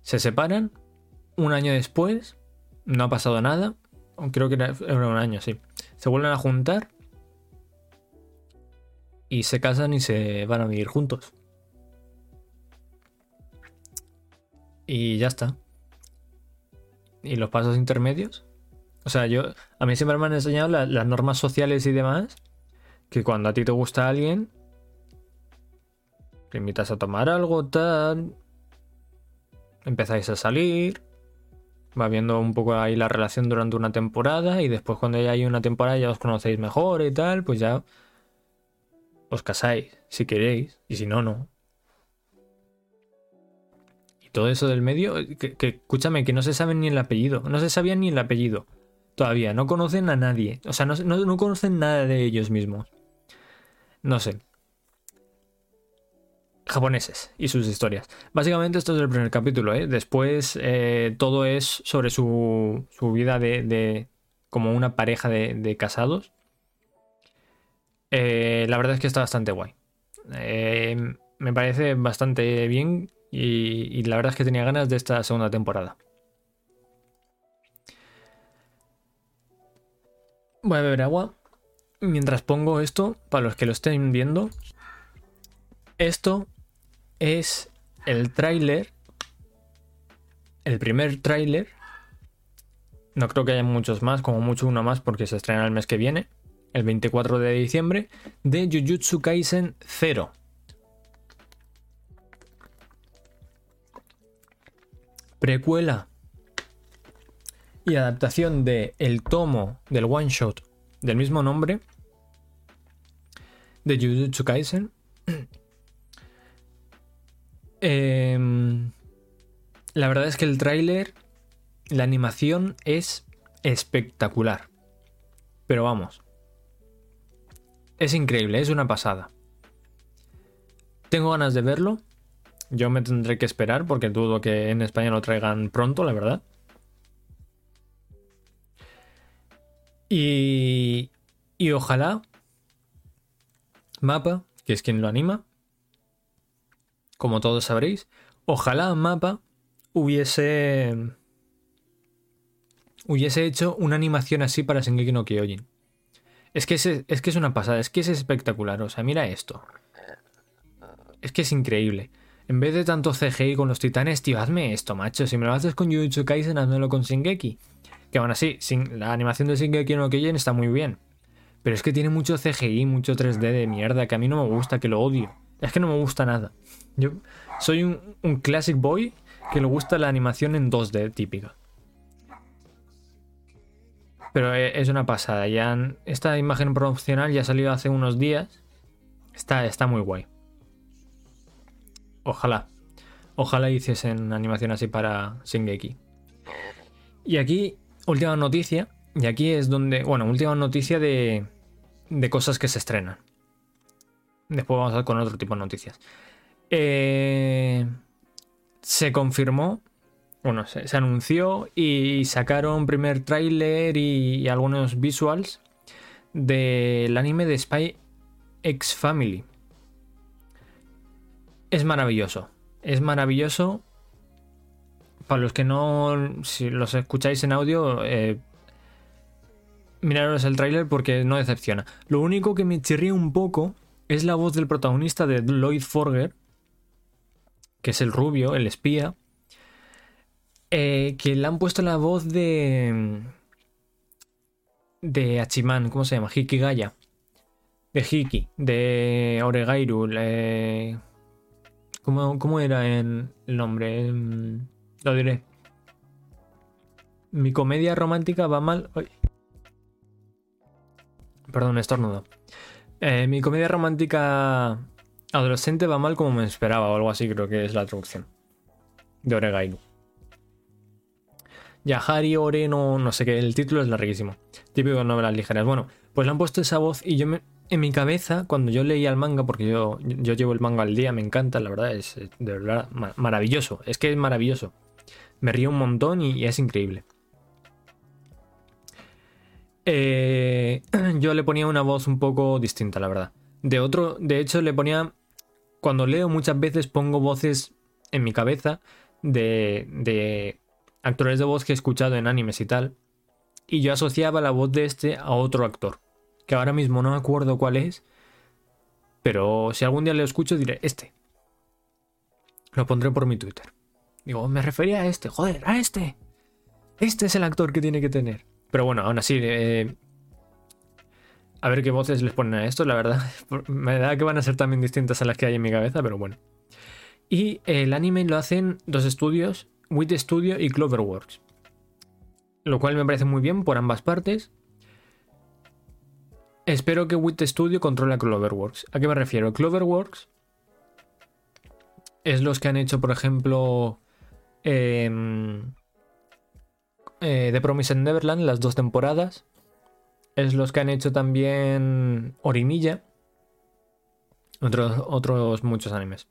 Se separan. Un año después. No ha pasado nada. Creo que era un año, sí. Se vuelven a juntar. Y se casan y se van a vivir juntos. Y ya está. ¿Y los pasos intermedios? O sea, yo. A mí siempre me han enseñado las normas sociales y demás. Que cuando a ti te gusta alguien. Te invitas a tomar algo, tal. Empezáis a salir. Va viendo un poco ahí la relación durante una temporada. Y después, cuando ya hay una temporada, ya os conocéis mejor y tal. Pues ya. Os casáis, si queréis. Y si no, no todo eso del medio, que, escúchame, que no se sabe ni el apellido, no se sabía ni el apellido. Todavía, no conocen a nadie. O sea, no, no, conocen nada de ellos mismos. No sé. japoneses y sus historias. Básicamente esto es el primer capítulo, ¿eh? Después eh, todo es sobre su, su vida de, de, como una pareja de, de casados. Eh, la verdad es que está bastante guay. Eh, me parece bastante bien y, la verdad es que tenía ganas de esta segunda temporada. Voy a beber agua. Mientras pongo esto, para los que lo estén viendo, esto es el tráiler, el primer tráiler. No creo que haya muchos más, como mucho uno más, porque se estrena el mes que viene, el 24 de diciembre, de Jujutsu Kaisen 0. Precuela y adaptación de el tomo del one shot del mismo nombre de Jujutsu Kaisen. Eh, la verdad es que el tráiler, la animación es espectacular. Pero vamos. Es increíble, es una pasada. Tengo ganas de verlo. Yo me tendré que esperar porque dudo que en España lo traigan pronto, la verdad. Y, y ojalá Mapa, que es quien lo anima, como todos sabréis, ojalá Mapa hubiese hubiese hecho una animación así para Shingeki no Kyojin. Es que es, es que es una pasada, es que es espectacular, o sea, mira esto. Es que es increíble. En vez de tanto CGI con los titanes, tío, hazme esto, macho. Si me lo haces con Jujutsu Kaisen, hazmelo con Shingeki. Que aún así, sin, la animación de Shingeki no Kyojin está muy bien. Pero es que tiene mucho CGI, mucho 3D de mierda, que a mí no me gusta, que lo odio. Es que no me gusta nada. Yo soy un, classic boy que le gusta la animación en 2D típica. Pero e, es una pasada. Ya esta imagen promocional ya ha salido hace unos días. Está, está muy guay. Ojalá. Ojalá hiciesen animación así para Shingeki. Y aquí, última noticia. Y aquí es donde. Bueno, última noticia de. De cosas que se estrenan. Después vamos a con otro tipo de noticias. Eh, se confirmó bueno, se, se, anunció y sacaron primer tráiler y, y, algunos visuals del anime de Spy X Family. Es maravilloso. Es maravilloso. Para los que no, si los escucháis en audio, eh, miraros el tráiler porque no decepciona. Lo único que me chirría un poco es la voz del protagonista de Lloyd Forger, que es el rubio, el espía eh, que le han puesto la voz de. de Hachiman, ¿cómo se llama? Hikigaya. De Hiki, de Oregairu. Eh, ¿cómo, ¿cómo, era el, nombre? Eh, lo diré. Mi comedia romántica va mal. Perdón, estornudo. Eh, mi comedia romántica adolescente va mal como me esperaba, o algo así, creo que es la traducción. De Oregairu. Yahari Ore, no, no sé qué, el título es larguísimo. Típico de novelas ligeras. Bueno, pues le han puesto esa voz y yo me, en mi cabeza, cuando yo leía el manga, porque yo, yo llevo el manga al día, me encanta, la verdad, es de verdad maravilloso. Es que es maravilloso. Me río un montón y, es increíble. Eh, yo le ponía una voz un poco distinta, la verdad. De otro, de hecho, le ponía. Cuando leo muchas veces pongo voces en mi cabeza de, de actores de voz que he escuchado en animes y tal. Y yo asociaba la voz de este a otro actor. Que ahora mismo no acuerdo cuál es. Pero si algún día le escucho diré, este. Lo pondré por mi Twitter. Digo, me refería a este. Joder, a este. Este es el actor que tiene que tener. Pero bueno, aún así... Eh, a ver qué voces les ponen a esto, la verdad. Me da que van a ser también distintas a las que hay en mi cabeza, pero bueno. Y el anime lo hacen dos estudios Wit Studio y Cloverworks. Lo cual me parece muy bien por ambas partes. Espero que Wit Studio controle a Cloverworks. ¿A qué me refiero? Cloverworks es los que han hecho, por ejemplo, eh, eh, The Promise en Neverland, las dos temporadas. Es los que han hecho también Orinilla. Otros, muchos animes.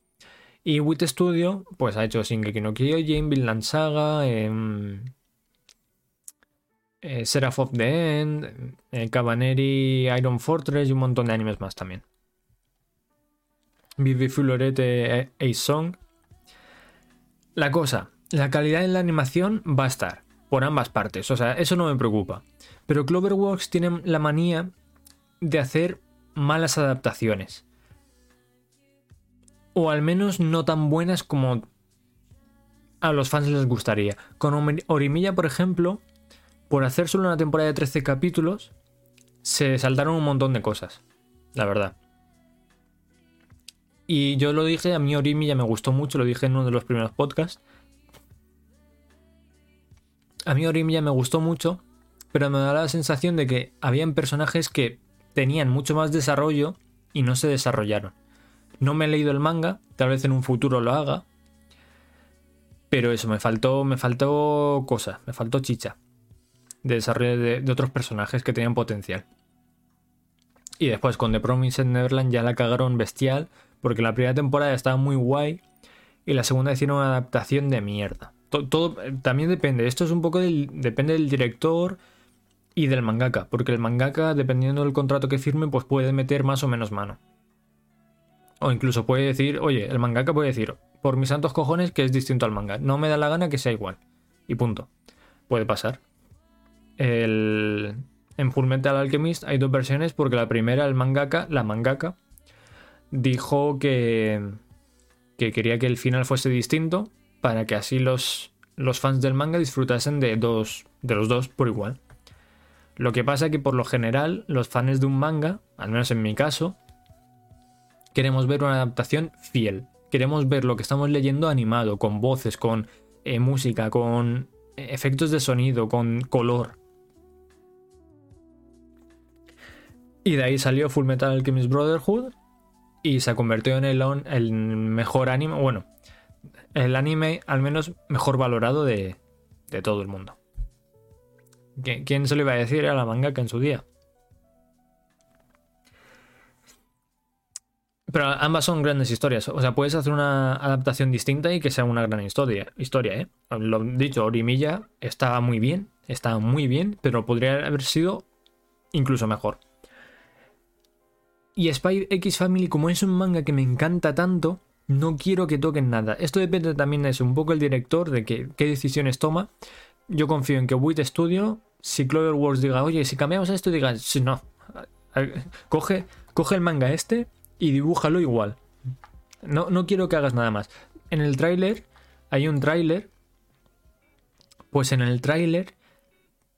Y Wit Studio, pues ha hecho Shingeki no Kyojin, Vinland Saga, eh, eh, Seraph of the End, eh, Cabaneri, Iron Fortress y un montón de animes más también. Vivi Fulorete, eh, Ace Song. La cosa, la calidad en la animación va a estar por ambas partes, o sea, eso no me preocupa. Pero Cloverworks tiene la manía de hacer malas adaptaciones. O al menos no tan buenas como a los fans les gustaría. Con Orimilla, por ejemplo, por hacer solo una temporada de 13 capítulos, se saltaron un montón de cosas, la verdad. Y yo lo dije, a mí Orimilla me gustó mucho, lo dije en uno de los primeros podcasts. A mí Orimilla me gustó mucho, pero me da la sensación de que habían personajes que tenían mucho más desarrollo y no se desarrollaron. No me he leído el manga, tal vez en un futuro lo haga. Pero eso, me faltó, me faltó cosa, me faltó chicha de desarrollo de, otros personajes que tenían potencial. Y después con The Promised Neverland ya la cagaron bestial, porque la primera temporada estaba muy guay y la segunda hicieron una adaptación de mierda. Todo, también depende, esto es un poco depende del director y del mangaka, porque el mangaka, dependiendo del contrato que firme, pues puede meter más o menos mano. O incluso puede decir, oye, el mangaka puede decir, por mis santos cojones que es distinto al manga, no me da la gana que sea igual. Y punto. Puede pasar. El, en Fullmetal Alchemist hay dos versiones porque la primera, el mangaka, la mangaka, dijo que, que quería que el final fuese distinto para que así los, los fans del manga disfrutasen de, dos, de los dos por igual. Lo que pasa es que por lo general los fans de un manga, al menos en mi caso, queremos ver una adaptación fiel. Queremos ver lo que estamos leyendo animado, con voces, con eh, música, con eh, efectos de sonido, con color. Y de ahí salió Full Metal Alchemist Brotherhood y se convirtió en el, mejor anime, bueno, el anime al menos mejor valorado de, de todo el mundo. ¿Quién se lo iba a decir a la mangaka en su día? Pero ambas son grandes historias. O sea, puedes hacer una adaptación distinta y que sea una gran historia. historia ¿eh? Lo dicho, Orimilla estaba muy bien. Estaba muy bien, pero podría haber sido incluso mejor. Y Spy X Family, como es un manga que me encanta tanto, no quiero que toquen nada. Esto depende también de eso, un poco el director, de qué decisiones toma. Yo confío en que Wit Studio, si Cloverworks diga, oye, si cambiamos esto, diga, si no. Coge, coge el manga este y dibújalo igual. No, no quiero que hagas nada más. En el tráiler, hay un tráiler. Pues en el tráiler,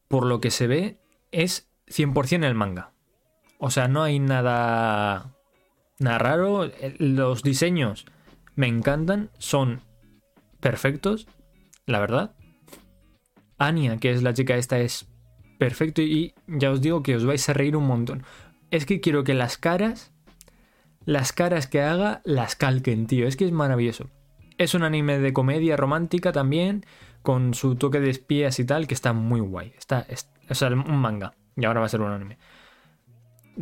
por lo que se ve, es 100% el manga. O sea, no hay nada, nada raro. Los diseños me encantan, son perfectos, la verdad. Anya, que es la chica esta, es perfecto y ya os digo que os vais a reír un montón. Es que quiero que las caras, las caras que haga, las calquen, tío. Es que es maravilloso. Es un anime de comedia romántica también, con su toque de espías y tal, que está muy guay. Está, o sea, un manga. Y ahora va a ser un anime.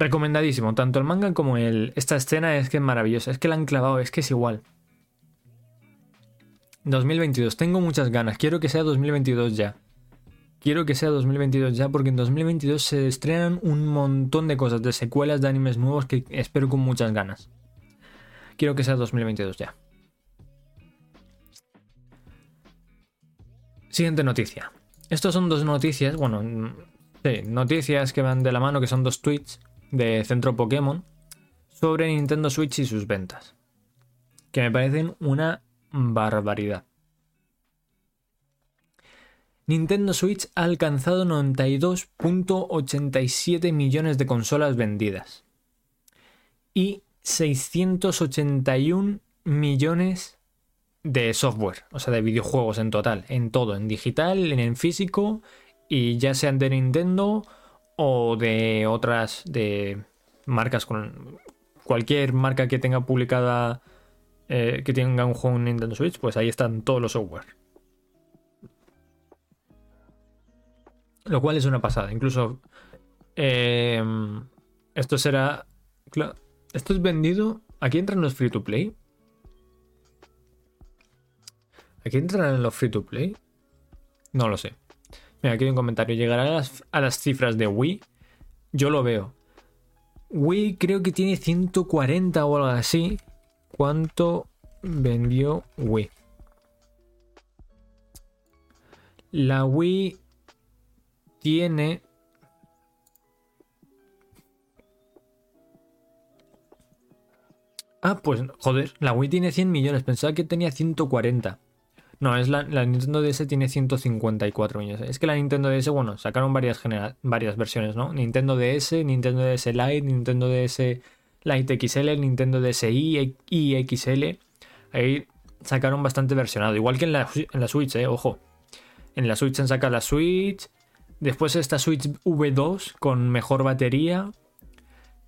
Recomendadísimo, tanto el manga como el. Esta escena es que es maravillosa, es que la han clavado, es que es igual. 2022, tengo muchas ganas, quiero que sea 2022 ya. Quiero que sea 2022 ya porque en 2022 se estrenan un montón de cosas, de secuelas de animes nuevos que espero con muchas ganas. Quiero que sea 2022 ya. Siguiente noticia. Estos son dos noticias, bueno, sí, noticias que van de la mano, que son dos tweets de Centro Pokémon sobre Nintendo Switch y sus ventas. Que me parecen una barbaridad. Nintendo Switch ha alcanzado 92.87 millones de consolas vendidas y 681 millones de software, o sea, de videojuegos en total, en todo, en digital, en físico y ya sean de Nintendo o de otras de marcas con cualquier marca que tenga publicada eh, que tenga un juego en Nintendo Switch, pues ahí están todos los software. Lo cual es una pasada. Incluso eh, esto será. Esto es vendido. Aquí entran los free to play. ¿Aquí entran en los free to play? No lo sé. Mira, aquí hay un comentario. ¿Llegará a las, a las cifras de Wii? Yo lo veo. Wii creo que tiene 140 o algo así. ¿Cuánto vendió Wii? La Wii tiene... Ah, pues joder, la Wii tiene 100 millones. Pensaba que tenía 140. No, es la, Nintendo DS tiene 154 millones. Es que la Nintendo DS, bueno, sacaron varias, varias versiones, ¿no? Nintendo DS, Nintendo DS Lite, Nintendo DS Lite XL, Nintendo DSi y. Ahí sacaron bastante versionado. Igual que en la, en la Switch, ¿eh? Ojo. En la Switch han sacado la Switch. Después esta Switch V2 con mejor batería.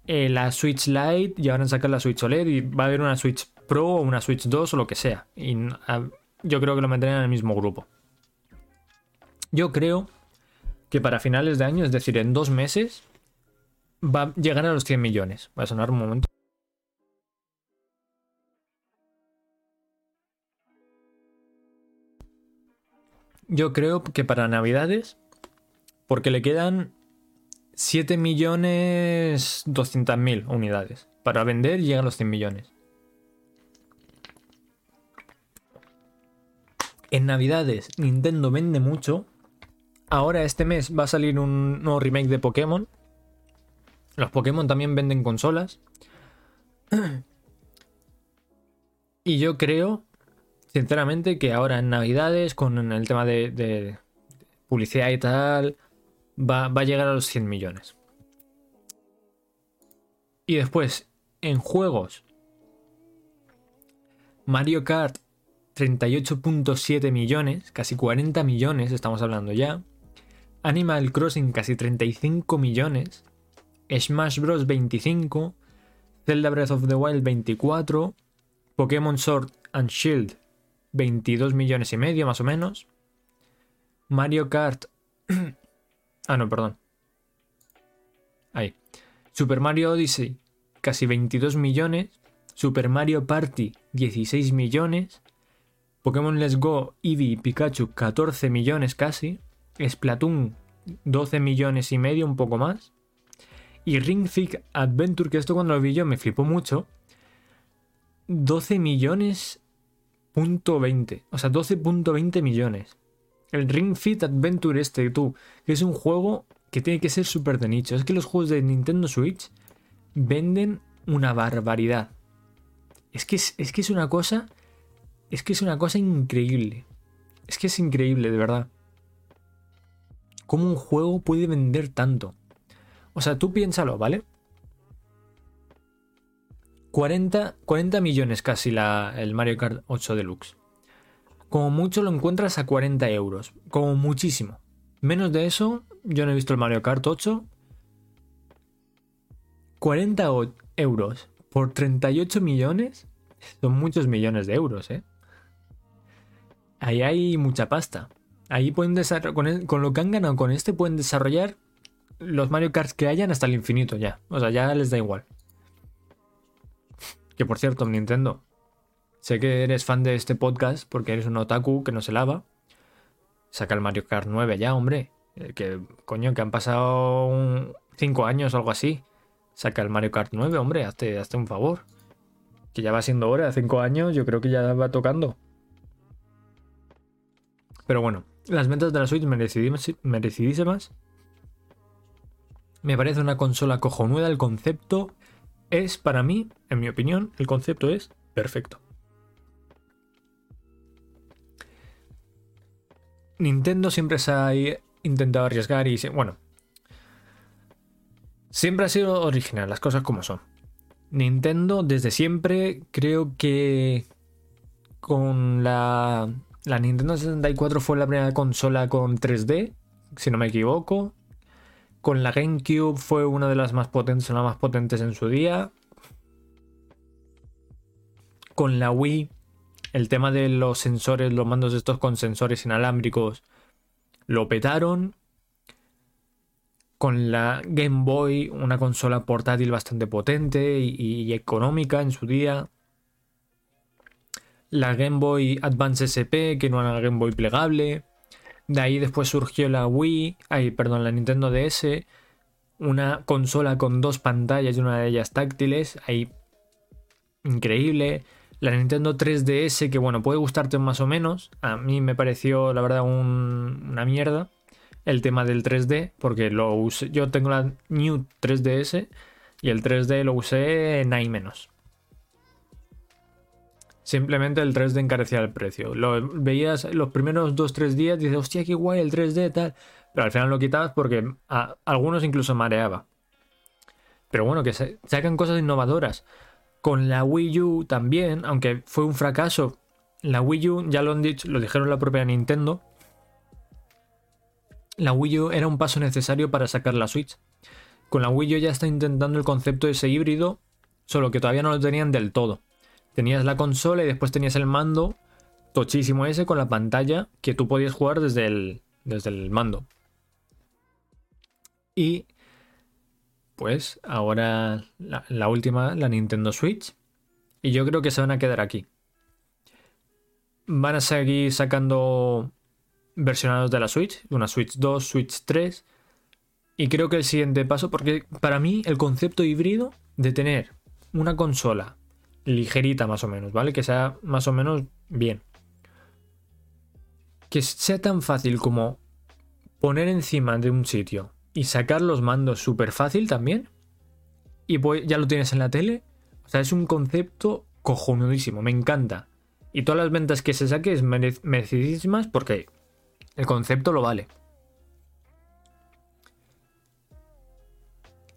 Eh, la Switch Lite y ahora han sacado la Switch OLED y va a haber una Switch Pro o una Switch 2 o lo que sea. Y yo creo que lo meterán en el mismo grupo. Yo creo que para finales de año, es decir, en dos meses, va a llegar a los 100 millones. Va a sonar un momento. Yo creo que para Navidades, porque le quedan 7 millones 200 mil unidades. Para vender llega a los 100 millones. En Navidades Nintendo vende mucho. Ahora este mes va a salir un nuevo remake de Pokémon. Los Pokémon también venden consolas. Y yo creo, sinceramente, que ahora en Navidades, con el tema de, publicidad y tal, va, va, a llegar a los 100 millones. Y después, en juegos, Mario Kart 38.7 millones, casi 40 millones estamos hablando ya. Animal Crossing casi 35 millones. Smash Bros 25. Zelda Breath of the Wild 24. Pokémon Sword and Shield 22 millones y medio más o menos. Mario Kart... ah, no, perdón. Ahí. Super Mario Odyssey casi 22 millones. Super Mario Party 16 millones. Pokémon Let's Go, Eevee y Pikachu 14 millones casi. Splatoon 12 millones y medio, un poco más. Y Ring Fit Adventure, que esto cuando lo vi yo me flipó mucho. 12 millones punto 20. O sea, 12.20 millones. El Ring Fit Adventure este, tú, que es un juego que tiene que ser súper de nicho. Es que los juegos de Nintendo Switch venden una barbaridad. Es que es, es que es una cosa es que es una cosa increíble. Es que es increíble, de verdad. ¿Cómo un juego puede vender tanto? O sea, tú piénsalo, ¿vale? 40, 40 millones casi la, el Mario Kart 8 Deluxe. Como mucho lo encuentras a 40 euros. Como muchísimo. Menos de eso, yo no he visto el Mario Kart 8. 40 euros por 38 millones. Son muchos millones de euros, ¿eh? Ahí hay mucha pasta. Ahí pueden desarrollar, con, con, lo que han ganado con este, pueden desarrollar los Mario Kart que hayan hasta el infinito ya. O sea, ya les da igual. Que por cierto, Nintendo, sé que eres fan de este podcast porque eres un otaku que no se lava. Saca el Mario Kart 9 ya, hombre. Eh, que coño, que han pasado 5 años o algo así. Saca el Mario Kart 9, hombre, hazte, hazte un favor. Que ya va siendo hora, 5 años, yo creo que ya va tocando. Pero bueno, las ventas de la Switch merecidísimas. Me parece una consola cojonuda. El concepto es, para mí, en mi opinión, el concepto es perfecto. Nintendo siempre se ha intentado arriesgar y, bueno, siempre ha sido original, las cosas como son. Nintendo desde siempre creo que con la la Nintendo 64 fue la primera consola con 3D, si no me equivoco. Con la GameCube fue una de las más potentes, las más potentes en su día. Con la Wii, el tema de los sensores, los mandos estos con sensores inalámbricos, lo petaron. Con la Game Boy, una consola portátil bastante potente y económica en su día la Game Boy Advance SP, que no era la Game Boy plegable. De ahí después surgió la Wii, ay, perdón, la Nintendo DS, una consola con dos pantallas y una de ellas táctiles, ahí increíble. La Nintendo 3DS, que bueno, puede gustarte más o menos, a mí me pareció la verdad una mierda el tema del 3D, porque lo usé, yo tengo la New 3DS y el 3D lo usé hay menos. Simplemente el 3D encarecía el precio. Lo veías los primeros 2-3 días dices, hostia, qué guay el 3D, tal. Pero al final lo quitabas porque a algunos incluso mareaba. Pero bueno, que sacan cosas innovadoras. Con la Wii U también, aunque fue un fracaso. La Wii U, ya lo han dicho, lo dijeron la propia Nintendo. La Wii U era un paso necesario para sacar la Switch. Con la Wii U ya está intentando el concepto de ese híbrido, solo que todavía no lo tenían del todo. Tenías la consola y después tenías el mando tochísimo ese con la pantalla que tú podías jugar desde el, desde el mando. Y pues ahora la, última, la Nintendo Switch. Y yo creo que se van a quedar aquí. Van a seguir sacando versionados de la Switch, una Switch 2, Switch 3. Y creo que el siguiente paso, porque para mí el concepto híbrido de tener una consola ligerita más o menos, ¿vale? Que sea más o menos bien. Que sea tan fácil como poner encima de un sitio y sacar los mandos súper fácil también. Y pues ya lo tienes en la tele. O sea, es un concepto cojonudísimo, me encanta. Y todas las ventas que se saque es merecidísimas porque el concepto lo vale.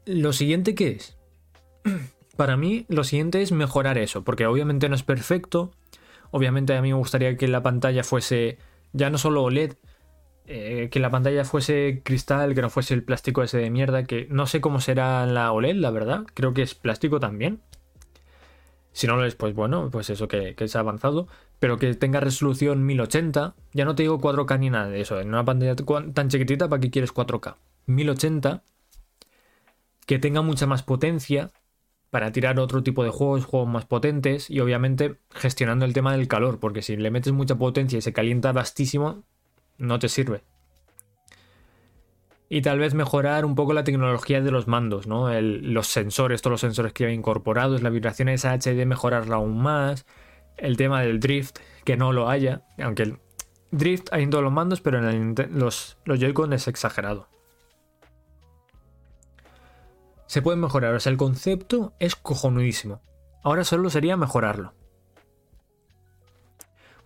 Lo siguiente que es. Para mí, lo siguiente es mejorar eso, porque obviamente no es perfecto. Obviamente a mí me gustaría que la pantalla fuese ya no solo OLED, eh, que la pantalla fuese cristal, que no fuese el plástico ese de mierda, que no sé cómo será la OLED, la verdad. Creo que es plástico también. Si no lo es, pues bueno, pues eso que, que es avanzado. Pero que tenga resolución 1080. Ya no te digo 4K ni nada de eso. En una pantalla tan chiquitita, ¿para qué quieres 4K? 1080. Que tenga mucha más potencia. Para tirar otro tipo de juegos, juegos más potentes. Y obviamente gestionando el tema del calor. Porque si le metes mucha potencia y se calienta bastísimo, no te sirve. Y tal vez mejorar un poco la tecnología de los mandos, ¿no? los sensores, todos los sensores que hay incorporados, la vibración esa HD, mejorarla aún más. El tema del drift, que no lo haya, aunque el drift hay en todos los mandos, pero en los, los Joy-Con es exagerado. Se puede mejorar, o sea, el concepto es cojonudísimo. Ahora solo sería mejorarlo.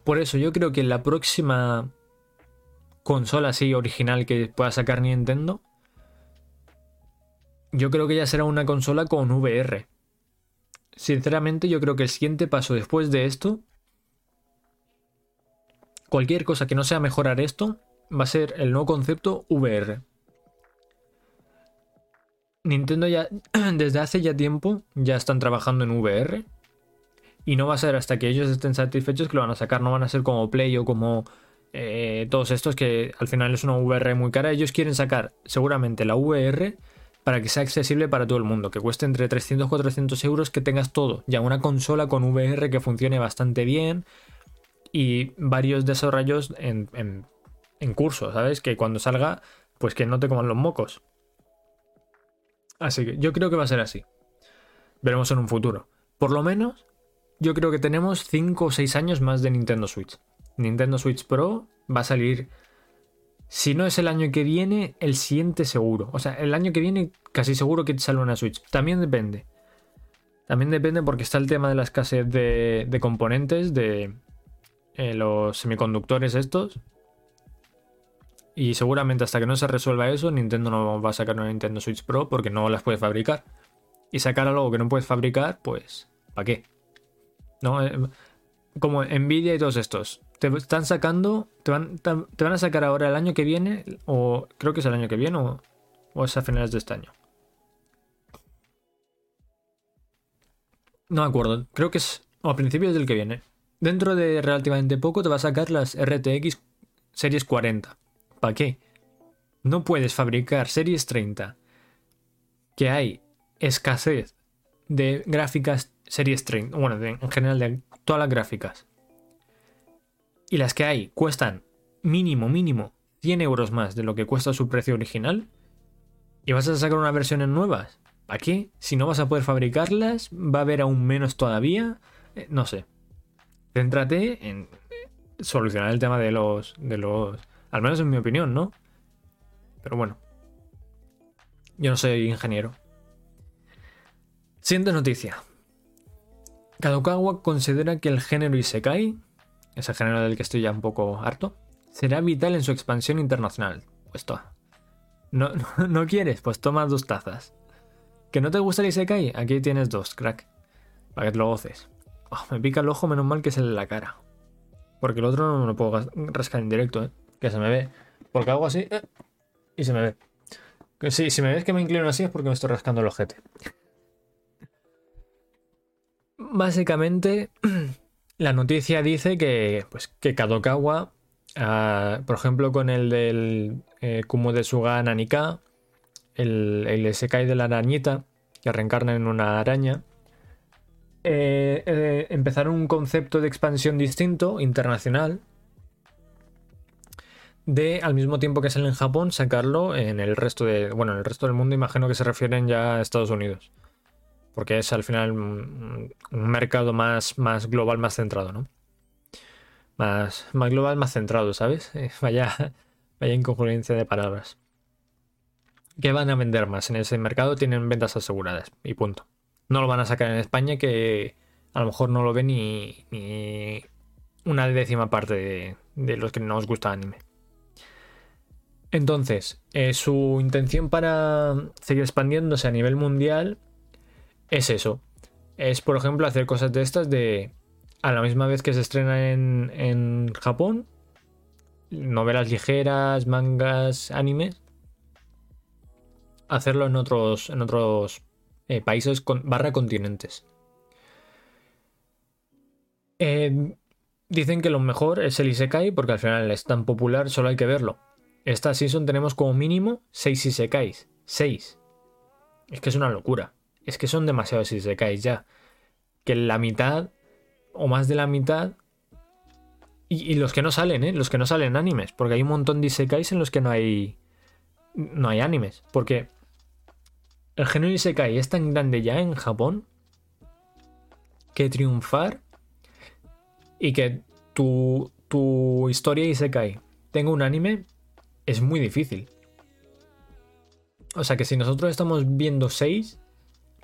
Por eso yo creo que la próxima consola así original que pueda sacar Nintendo, yo creo que ya será una consola con VR. Sinceramente, yo creo que el siguiente paso después de esto, cualquier cosa que no sea mejorar esto, va a ser el nuevo concepto VR. Nintendo ya, desde hace ya tiempo, ya están trabajando en VR. Y no va a ser hasta que ellos estén satisfechos que lo van a sacar. No van a ser como Play o como eh, todos estos que al final es una VR muy cara, ellos quieren sacar seguramente la VR para que sea accesible para todo el mundo, que cueste entre 300 y 400 euros, que tengas todo, ya una consola con VR que funcione bastante bien y varios desarrollos en, en, en curso, ¿sabes? Que cuando salga, pues que no te coman los mocos. Así que yo creo que va a ser así. Veremos en un futuro. Por lo menos, yo creo que tenemos 5 o 6 años más de Nintendo Switch. Nintendo Switch Pro va a salir, si no es el año que viene, el siguiente seguro. O sea, el año que viene casi seguro que sale una Switch. También depende. También depende porque está el tema de la escasez de, componentes, de eh, los semiconductores estos. Y seguramente hasta que no se resuelva eso, Nintendo no va a sacar una Nintendo Switch Pro porque no las puede fabricar. Y sacar algo que no puedes fabricar, pues, ¿para qué? No, eh, como Nvidia y todos estos te están sacando, te van, te van a sacar ahora el año que viene, o creo que es el año que viene, o, o es a finales de este año. No me acuerdo, creo que es a principios del que viene. Dentro de relativamente poco te va a sacar las RTX series 40. ¿Para qué? No puedes fabricar series 30. Que hay escasez de gráficas series 30. Bueno, en general de todas las gráficas y las que hay cuestan mínimo, mínimo 100 euros más de lo que cuesta su precio original, y vas a sacar una versión nuevas, ¿para qué? Si no vas a poder fabricarlas, va a haber aún menos todavía, eh, no sé. Céntrate en solucionar el tema de los, de los, al menos en mi opinión, ¿no? Pero bueno, yo no soy ingeniero. Siguiente noticia. Kadokawa considera que el género Isekai, ese género del que estoy ya un poco harto, será vital en su expansión internacional. Pues toma. ¿No, no, quieres? Pues toma dos tazas. ¿Que no te gusta el Isekai? Aquí tienes dos, crack. Para que te lo goces. Oh, me pica el ojo, menos mal que de la cara. Porque el otro no me lo puedo rascar en directo, ¿eh? Que se me ve. Porque hago así eh, y se me ve. Que sí, si me ves que me inclino así es porque me estoy rascando el ojete. Básicamente, la noticia dice que, pues, que Kadokawa, ah, por ejemplo, con el del eh, Kumo de Suga Nanika, el, el Sekai de la arañita, que reencarna en una araña, eh, eh, empezaron un concepto de expansión distinto, internacional, de al mismo tiempo que sale en Japón, sacarlo en el resto de. Bueno, en el resto del mundo, imagino que se refieren ya a Estados Unidos. Porque es al final un, mercado más, más global, más centrado, ¿no? Más, más global, más centrado, ¿sabes? Vaya, vaya incongruencia de palabras. ¿Qué van a vender más? En ese mercado tienen ventas aseguradas y punto. No lo van a sacar en España que a lo mejor no lo ven ni, ni una décima parte de, de los que no os gusta anime. Entonces, eh, su intención para seguir expandiéndose a nivel mundial es eso. Es, por ejemplo, hacer cosas de estas de a la misma vez que se estrena en, Japón, novelas ligeras, mangas, animes, hacerlo en otros, en otros eh, países con, barra continentes. Eh, dicen que lo mejor es el Isekai porque al final es tan popular, solo hay que verlo. Esta season tenemos como mínimo 6 Isekais. 6. Es que es una locura. Es que son demasiados Isekais ya. Que la mitad o más de la mitad. Y, los que no salen, ¿eh? Los que no salen animes. Porque hay un montón de Isekais en los que no hay. No hay animes. Porque el género Isekai es tan grande ya en Japón que triunfar y que tu, tu historia Isekai tenga un anime es muy difícil. O sea que si nosotros estamos viendo 6,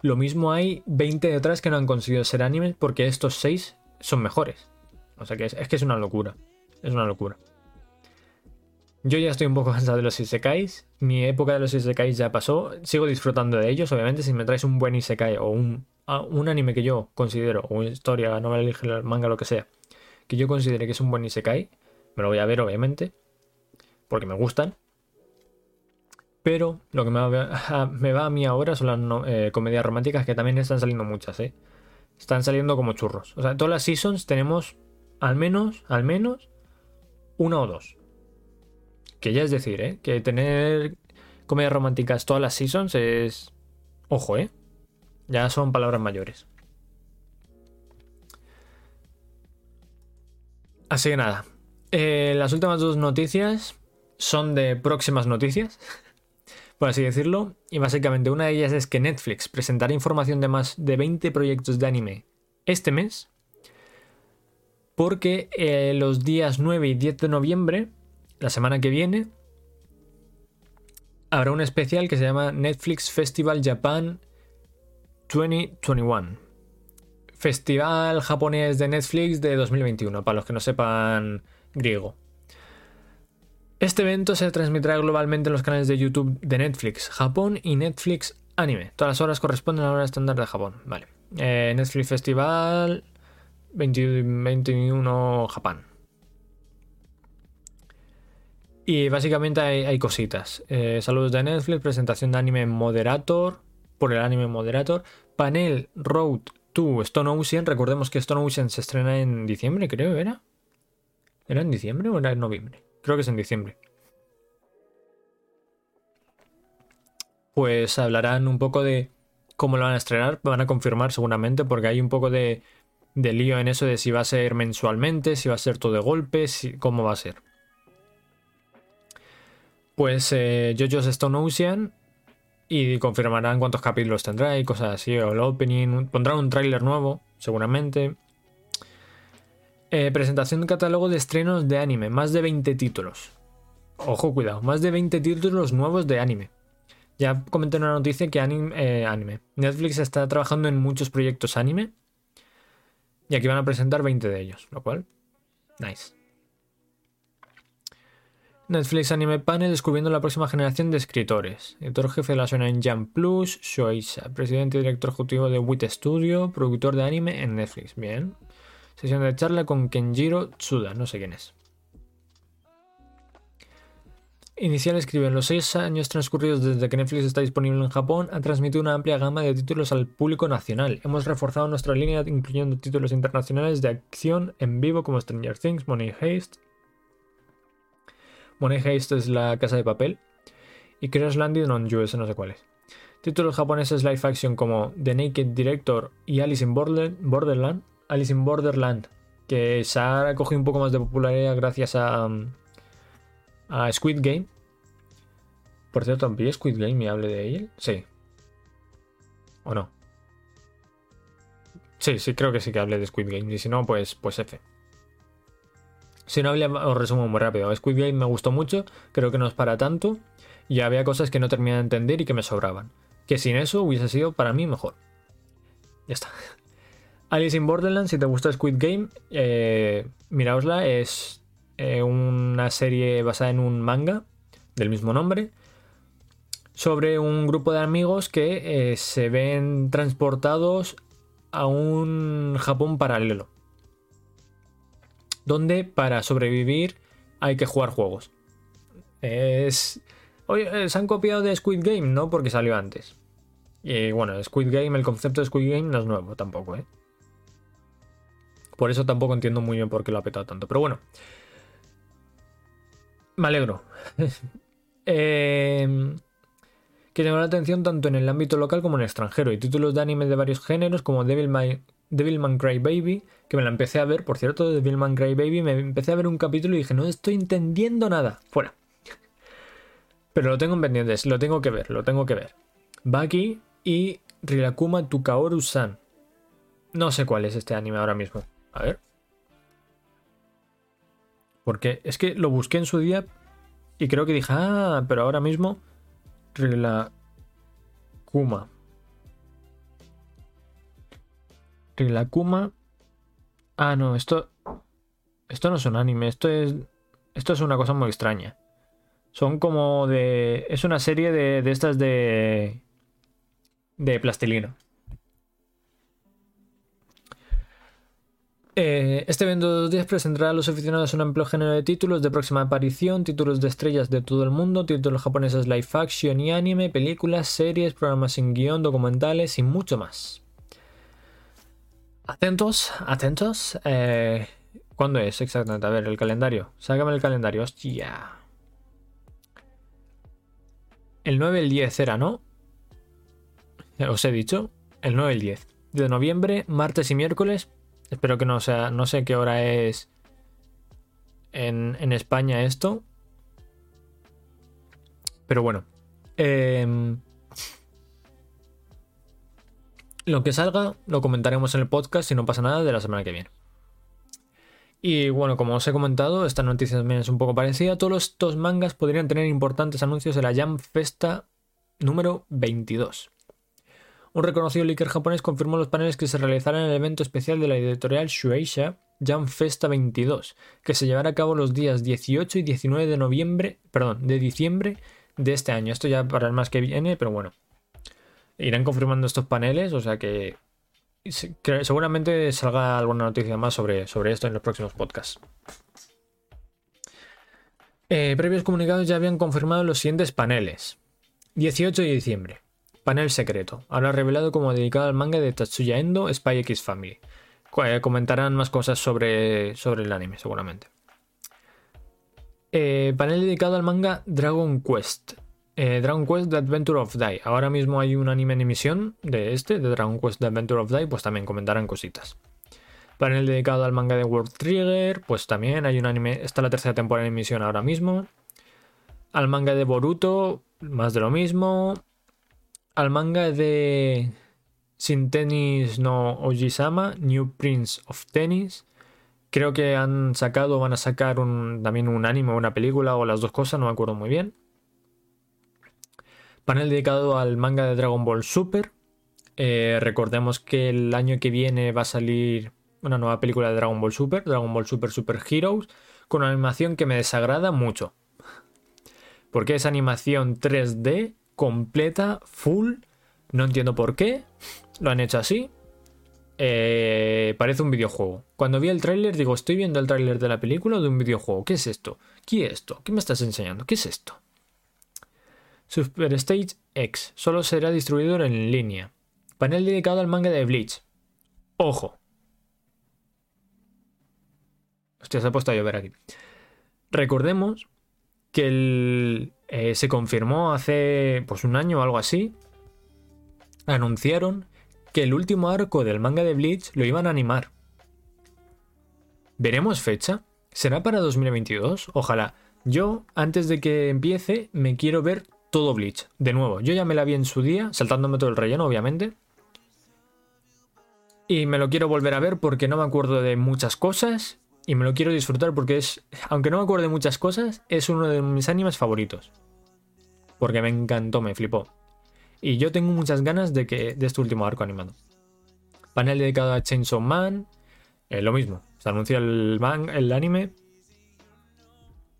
lo mismo hay 20 detrás que no han conseguido ser animes porque estos 6 son mejores. O sea que es, que es una locura. Es una locura. Yo ya estoy un poco cansado de los isekais. Mi época de los isekais ya pasó. Sigo disfrutando de ellos. Obviamente, si me traes un buen isekai o un, un anime que yo considero, o una historia, novela, manga, lo que sea, que yo considere que es un buen isekai, me lo voy a ver, obviamente porque me gustan. Pero lo que me va, a mí ahora son las eh, comedias románticas, que también están saliendo muchas, ¿eh? Están saliendo como churros. O sea, todas las seasons tenemos al menos, al menos, una o dos. Que ya es decir, ¿eh? Que tener comedias románticas todas las seasons es... Ojo, ¿eh? Ya son palabras mayores. Así que nada. Eh, las últimas dos noticias son de próximas noticias, por así decirlo, y básicamente una de ellas es que Netflix presentará información de más de 20 proyectos de anime este mes, porque eh, los días 9 y 10 de noviembre, la semana que viene, habrá un especial que se llama Netflix Festival Japan 2021. Festival japonés de Netflix de 2021, para los que no sepan griego. Este evento se transmitirá globalmente en los canales de YouTube de Netflix Japón y Netflix Anime. Todas las horas corresponden a la hora estándar de Japón. Vale. Eh, Netflix Festival 2021 Japón. Y básicamente hay, cositas. Eh, saludos de Netflix, presentación de anime Moderator, por el anime Moderator, panel Road to Stone Ocean. Recordemos que Stone Ocean se estrena en diciembre, creo, ¿era? ¿Era en diciembre o era en noviembre? Creo que es en diciembre. Pues hablarán un poco de cómo lo van a estrenar, van a confirmar seguramente, porque hay un poco de de lío en eso de si va a ser mensualmente, si va a ser todo de golpe, si, cómo va a ser. Pues eh, JoJo's Stone Ocean y confirmarán cuántos capítulos tendrá y cosas así, o el opening, pondrán un tráiler nuevo, seguramente. Eh, presentación de catálogo de estrenos de anime, más de 20 títulos. Ojo, cuidado, más de 20 títulos nuevos de anime. Ya comenté en una noticia que eh, anime, Netflix está trabajando en muchos proyectos anime. Y aquí van a presentar 20 de ellos, lo cual, nice. Netflix Anime Panel descubriendo la próxima generación de escritores. Editor jefe de la Shonen Jump Plus, Shoeisa. Presidente y director ejecutivo de WIT Studio, productor de anime en Netflix. Bien. Sesión de charla con Kenjiro Tsuda, no sé quién es. Inicial escribe, los seis años transcurridos desde que Netflix está disponible en Japón, ha transmitido una amplia gama de títulos al público nacional. Hemos reforzado nuestra línea incluyendo títulos internacionales de acción en vivo como Stranger Things, Money Heist, Money Heist es la casa de papel. Y Crash Landing on You, no sé cuál es. Títulos japoneses live action como The Naked Director y Alice in Borderland. Alice in Borderland, que se ha cogido un poco más de popularidad gracias a, Squid Game. Por cierto, ¿vi Squid Game y hable de él? Sí. ¿O no? Sí, sí, creo que sí que hable de Squid Game. Y si no, pues, pues F. Si no había, os resumo muy rápido. Squid Game me gustó mucho, creo que no es para tanto, y había cosas que no terminé de entender y que me sobraban. Que sin eso hubiese sido para mí mejor. Ya está. Alice in Borderlands, si te gusta Squid Game, eh, miraosla, es eh, una serie basada en un manga del mismo nombre sobre un grupo de amigos que eh, se ven transportados a un Japón paralelo donde para sobrevivir hay que jugar juegos. Es... Oye, se han copiado de Squid Game, ¿no? Porque salió antes. Y bueno, Squid Game, el concepto de Squid Game no es nuevo tampoco, ¿eh? Por eso tampoco entiendo muy bien por qué lo ha petado tanto. Pero bueno. Me alegro. eh, que llamó la atención tanto en el ámbito local como en el extranjero. Y títulos de anime de varios géneros como Devil May, Devilman Cry Baby, que me la empecé a ver, por cierto, de Devilman Cry Baby, me empecé a ver un capítulo y dije, no estoy entendiendo nada, fuera. Pero lo tengo en pendientes, lo tengo que ver, lo tengo que ver. Baki y Rilakuma Tukaoru-san. No sé cuál es este anime ahora mismo. A ver. Porque es que lo busqué en su día y creo que dije, ah, pero ahora mismo Rilakuma. Rilakuma. Ah, no, esto. Esto no es un anime, esto es. Esto es una cosa muy extraña. Son como de. Es una serie de, de estas de. de plastilina. Eh, este evento de dos días presentará a los aficionados un amplio género de títulos de próxima aparición, títulos de estrellas de todo el mundo, títulos japoneses live action y anime, películas, series, programas sin guion, documentales y mucho más. Atentos, atentos. Eh, ¿Cuándo es exactamente? A ver, el calendario. Sácame el calendario, hostia. El 9 el 10 era, ¿no? Os he dicho. El 9 el 10. De noviembre, martes y miércoles. Espero que no sea. No sé qué hora es en, España esto. Pero bueno. Eh, lo que salga lo comentaremos en el podcast si no pasa nada de la semana que viene. Y bueno, como os he comentado, esta noticia también es un poco parecida. Todos estos mangas podrían tener importantes anuncios en la Jam Festa número 22. Un reconocido leaker japonés confirmó los paneles que se realizarán en el evento especial de la editorial Shueisha Jam Festa 22, que se llevará a cabo los días 18 y 19 de noviembre, perdón, de diciembre de este año. Esto ya para el más que viene, pero bueno, irán confirmando estos paneles, o sea que, seguramente salga alguna noticia más sobre, sobre esto en los próximos podcasts. Eh, previos comunicados ya habían confirmado los siguientes paneles. 18 de diciembre. Panel secreto. Ahora revelado como dedicado al manga de Tatsuya Endo, Spy X Family. Eh, comentarán más cosas sobre, sobre el anime, seguramente. Eh, panel dedicado al manga Dragon Quest. Eh, Dragon Quest The Adventure of Die. Ahora mismo hay un anime en emisión de este, de Dragon Quest The Adventure of Die, pues también comentarán cositas. Panel dedicado al manga de World Trigger, pues también hay un anime, está la tercera temporada en emisión ahora mismo. Al manga de Boruto, más de lo mismo. Al manga de Sin Tennis no Ojisama, New Prince of Tennis. Creo que han sacado, van a sacar también un anime una película o las dos cosas, no me acuerdo muy bien. Panel dedicado al manga de Dragon Ball Super. Eh, recordemos que el año que viene va a salir una nueva película de Dragon Ball Super, Dragon Ball Super Super Heroes, con una animación que me desagrada mucho. Porque es animación 3D, completa, full. No entiendo por qué. Lo han hecho así. Eh, parece un videojuego. Cuando vi el tráiler digo, estoy viendo el tráiler de la película o de un videojuego. ¿Qué es esto? ¿Qué es esto? ¿Qué me estás enseñando? ¿Qué es esto? Super Stage X solo será distribuido en línea. Panel dedicado al manga de Bleach. Ojo, Hostia, se ha puesto a llover aquí. Recordemos que eh, se confirmó hace pues un año o algo así. Anunciaron que el último arco del manga de Bleach lo iban a animar. ¿Veremos fecha? ¿Será para 2022? Ojalá. Yo, antes de que empiece, me quiero ver todo Bleach. De nuevo, yo ya me la vi en su día, saltándome todo el relleno, obviamente. Y me lo quiero volver a ver porque no me acuerdo de muchas cosas y me lo quiero disfrutar porque es, aunque no me acuerdo de muchas cosas, es uno de mis animes favoritos. Porque me encantó, me flipó. Y yo tengo muchas ganas de que de este último arco animado. Panel dedicado a Chainsaw Man, eh, lo mismo. Se anuncia el, el anime.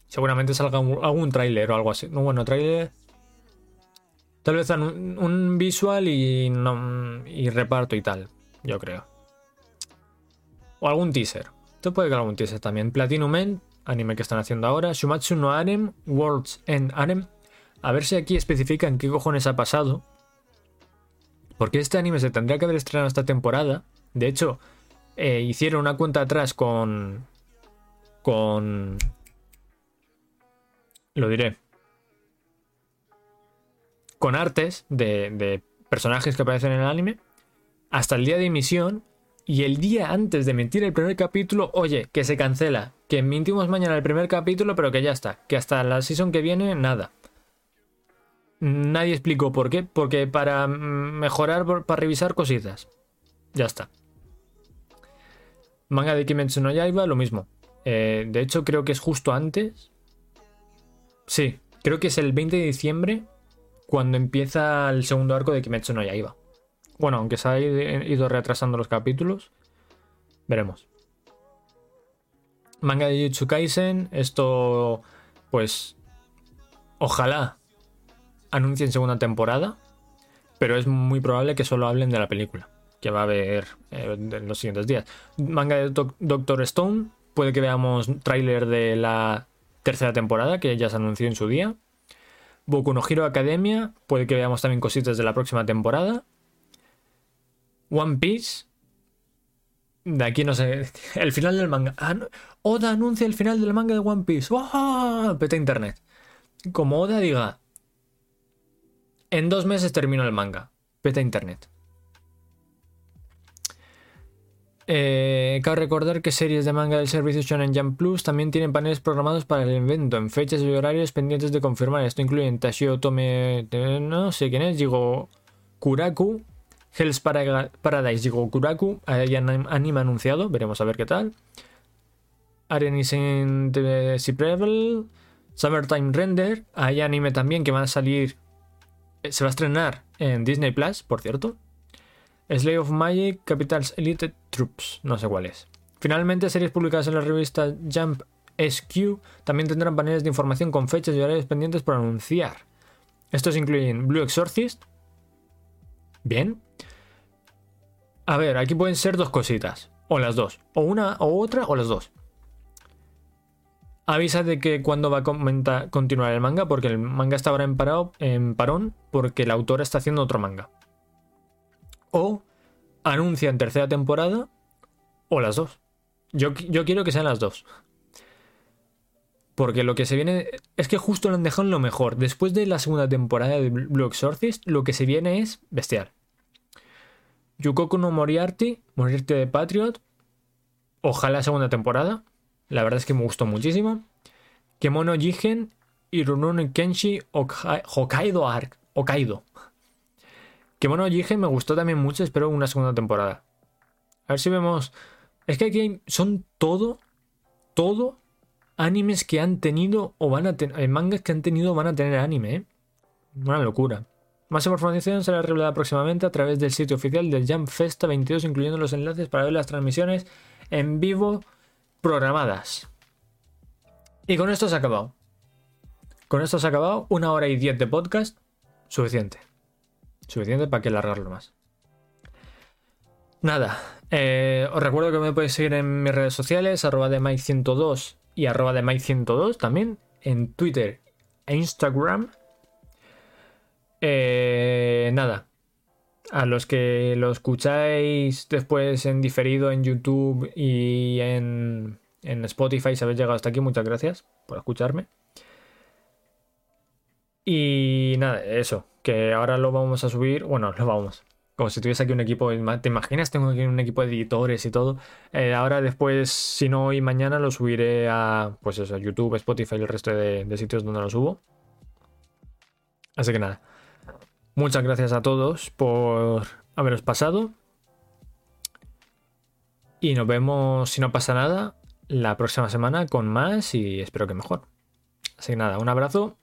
Seguramente salga algún tráiler o algo así. No, bueno, tráiler. Tal vez un, un visual y, y reparto y tal, yo creo. O algún teaser. Puede que algún teaser también. Platinum Men, anime que están haciendo ahora. Shumatsu no Arem, Worlds End Arem. A ver si aquí especifican qué cojones ha pasado. Porque este anime se tendría que haber estrenado esta temporada. De hecho, eh, hicieron una cuenta atrás con. con. Lo diré. Con artes de personajes que aparecen en el anime. Hasta el día de emisión y el día antes de mentir el primer capítulo, oye, que se cancela, que mentimos mañana el primer capítulo, pero que ya está, que hasta la season que viene, nada. Nadie explicó por qué, porque para mejorar, para revisar cositas. Ya está. Manga de Kimetsu no Yaiba, lo mismo. Eh, de hecho, creo que es justo antes. Sí, creo que es el 20 de diciembre cuando empieza el segundo arco de Kimetsu no Yaiba. Bueno, aunque se ha ido retrasando los capítulos, veremos. Manga de Jujutsu Kaisen, esto pues ojalá anuncien segunda temporada, pero es muy probable que solo hablen de la película, que va a haber eh, en los siguientes días. Manga de Doctor Stone, puede que veamos tráiler de la tercera temporada, que ya se anunció en su día. Boku no Hero Academia, puede que veamos también cositas de la próxima temporada. One Piece. De aquí no sé. El final del manga. Ah, Oda anuncia el final del manga de One Piece. ¡Oh! Peta internet. Como Oda diga. En dos meses termino el manga. Peta internet. Eh, cabe recordar que series de manga del servicio Shonen Jump Plus también tienen paneles programados para el evento en fechas y horarios pendientes de confirmar. Esto incluye Tashio Tome, no sé quién es, digo Kuraku, Hell's Paradise y Gokuraku hay anime anunciado, veremos a ver qué tal. Arenis in the Prevel, Summertime Render, hay anime también que va a salir, eh, se va a estrenar en Disney Plus, por cierto. Slay of Magic, Capitals Elite Troops, no sé cuál es. Finalmente, series publicadas en la revista Jump SQ también tendrán paneles de información con fechas y horarios pendientes por anunciar. Estos incluyen Blue Exorcist, bien, a ver, aquí pueden ser dos cositas. O las dos. O una o otra o las dos. Avisa de que cuando va a continuar el manga, porque el manga está ahora en, en parón, porque el autor está haciendo otro manga. O anuncia en tercera temporada, o las dos. Yo, yo quiero que sean las dos. Porque lo que se viene. Es que justo lo han dejado en lo mejor. Después de la segunda temporada de Blue Exorcist, lo que se viene es bestial. Yukoku no Moriarty, Moriarty de Patriot. ojalá segunda temporada. La verdad es que me gustó muchísimo. Kemono Jigen y Rurouni Kenshi Hokkaido Arc. Hokkaido. Kemono Jigen me gustó también mucho, espero una segunda temporada. A ver si vemos. Es que aquí son todo, todo animes que han tenido o van a tener. Eh, mangas que han tenido o van a tener anime, ¿eh? Una locura. Más información será revelada próximamente a través del sitio oficial del Jam Festa 22, incluyendo los enlaces para ver las transmisiones en vivo programadas. Y con esto se ha acabado. Con esto se ha acabado. Una hora y diez de podcast. Suficiente. Suficiente para que alargarlo más. Nada. Eh, os recuerdo que me podéis seguir en mis redes sociales, arroba de Mike102 y arroba de Mike102 también, en Twitter e Instagram. Eh, nada. A los que lo escucháis después en diferido en YouTube y en, en Spotify, si habéis llegado hasta aquí, muchas gracias por escucharme. Y nada, eso, que ahora lo vamos a subir, bueno, lo vamos, como si tuviese aquí un equipo, ¿te imaginas? Tengo aquí un equipo de editores y todo. Eh, ahora después, si no hoy mañana, lo subiré a, pues eso, YouTube, Spotify y el resto de, sitios donde lo subo. Así que nada. Muchas gracias a todos por haberos pasado. Y nos vemos, si no pasa nada, la próxima semana con más y espero que mejor. Así que nada, un abrazo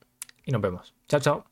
y nos vemos. Chao, chao.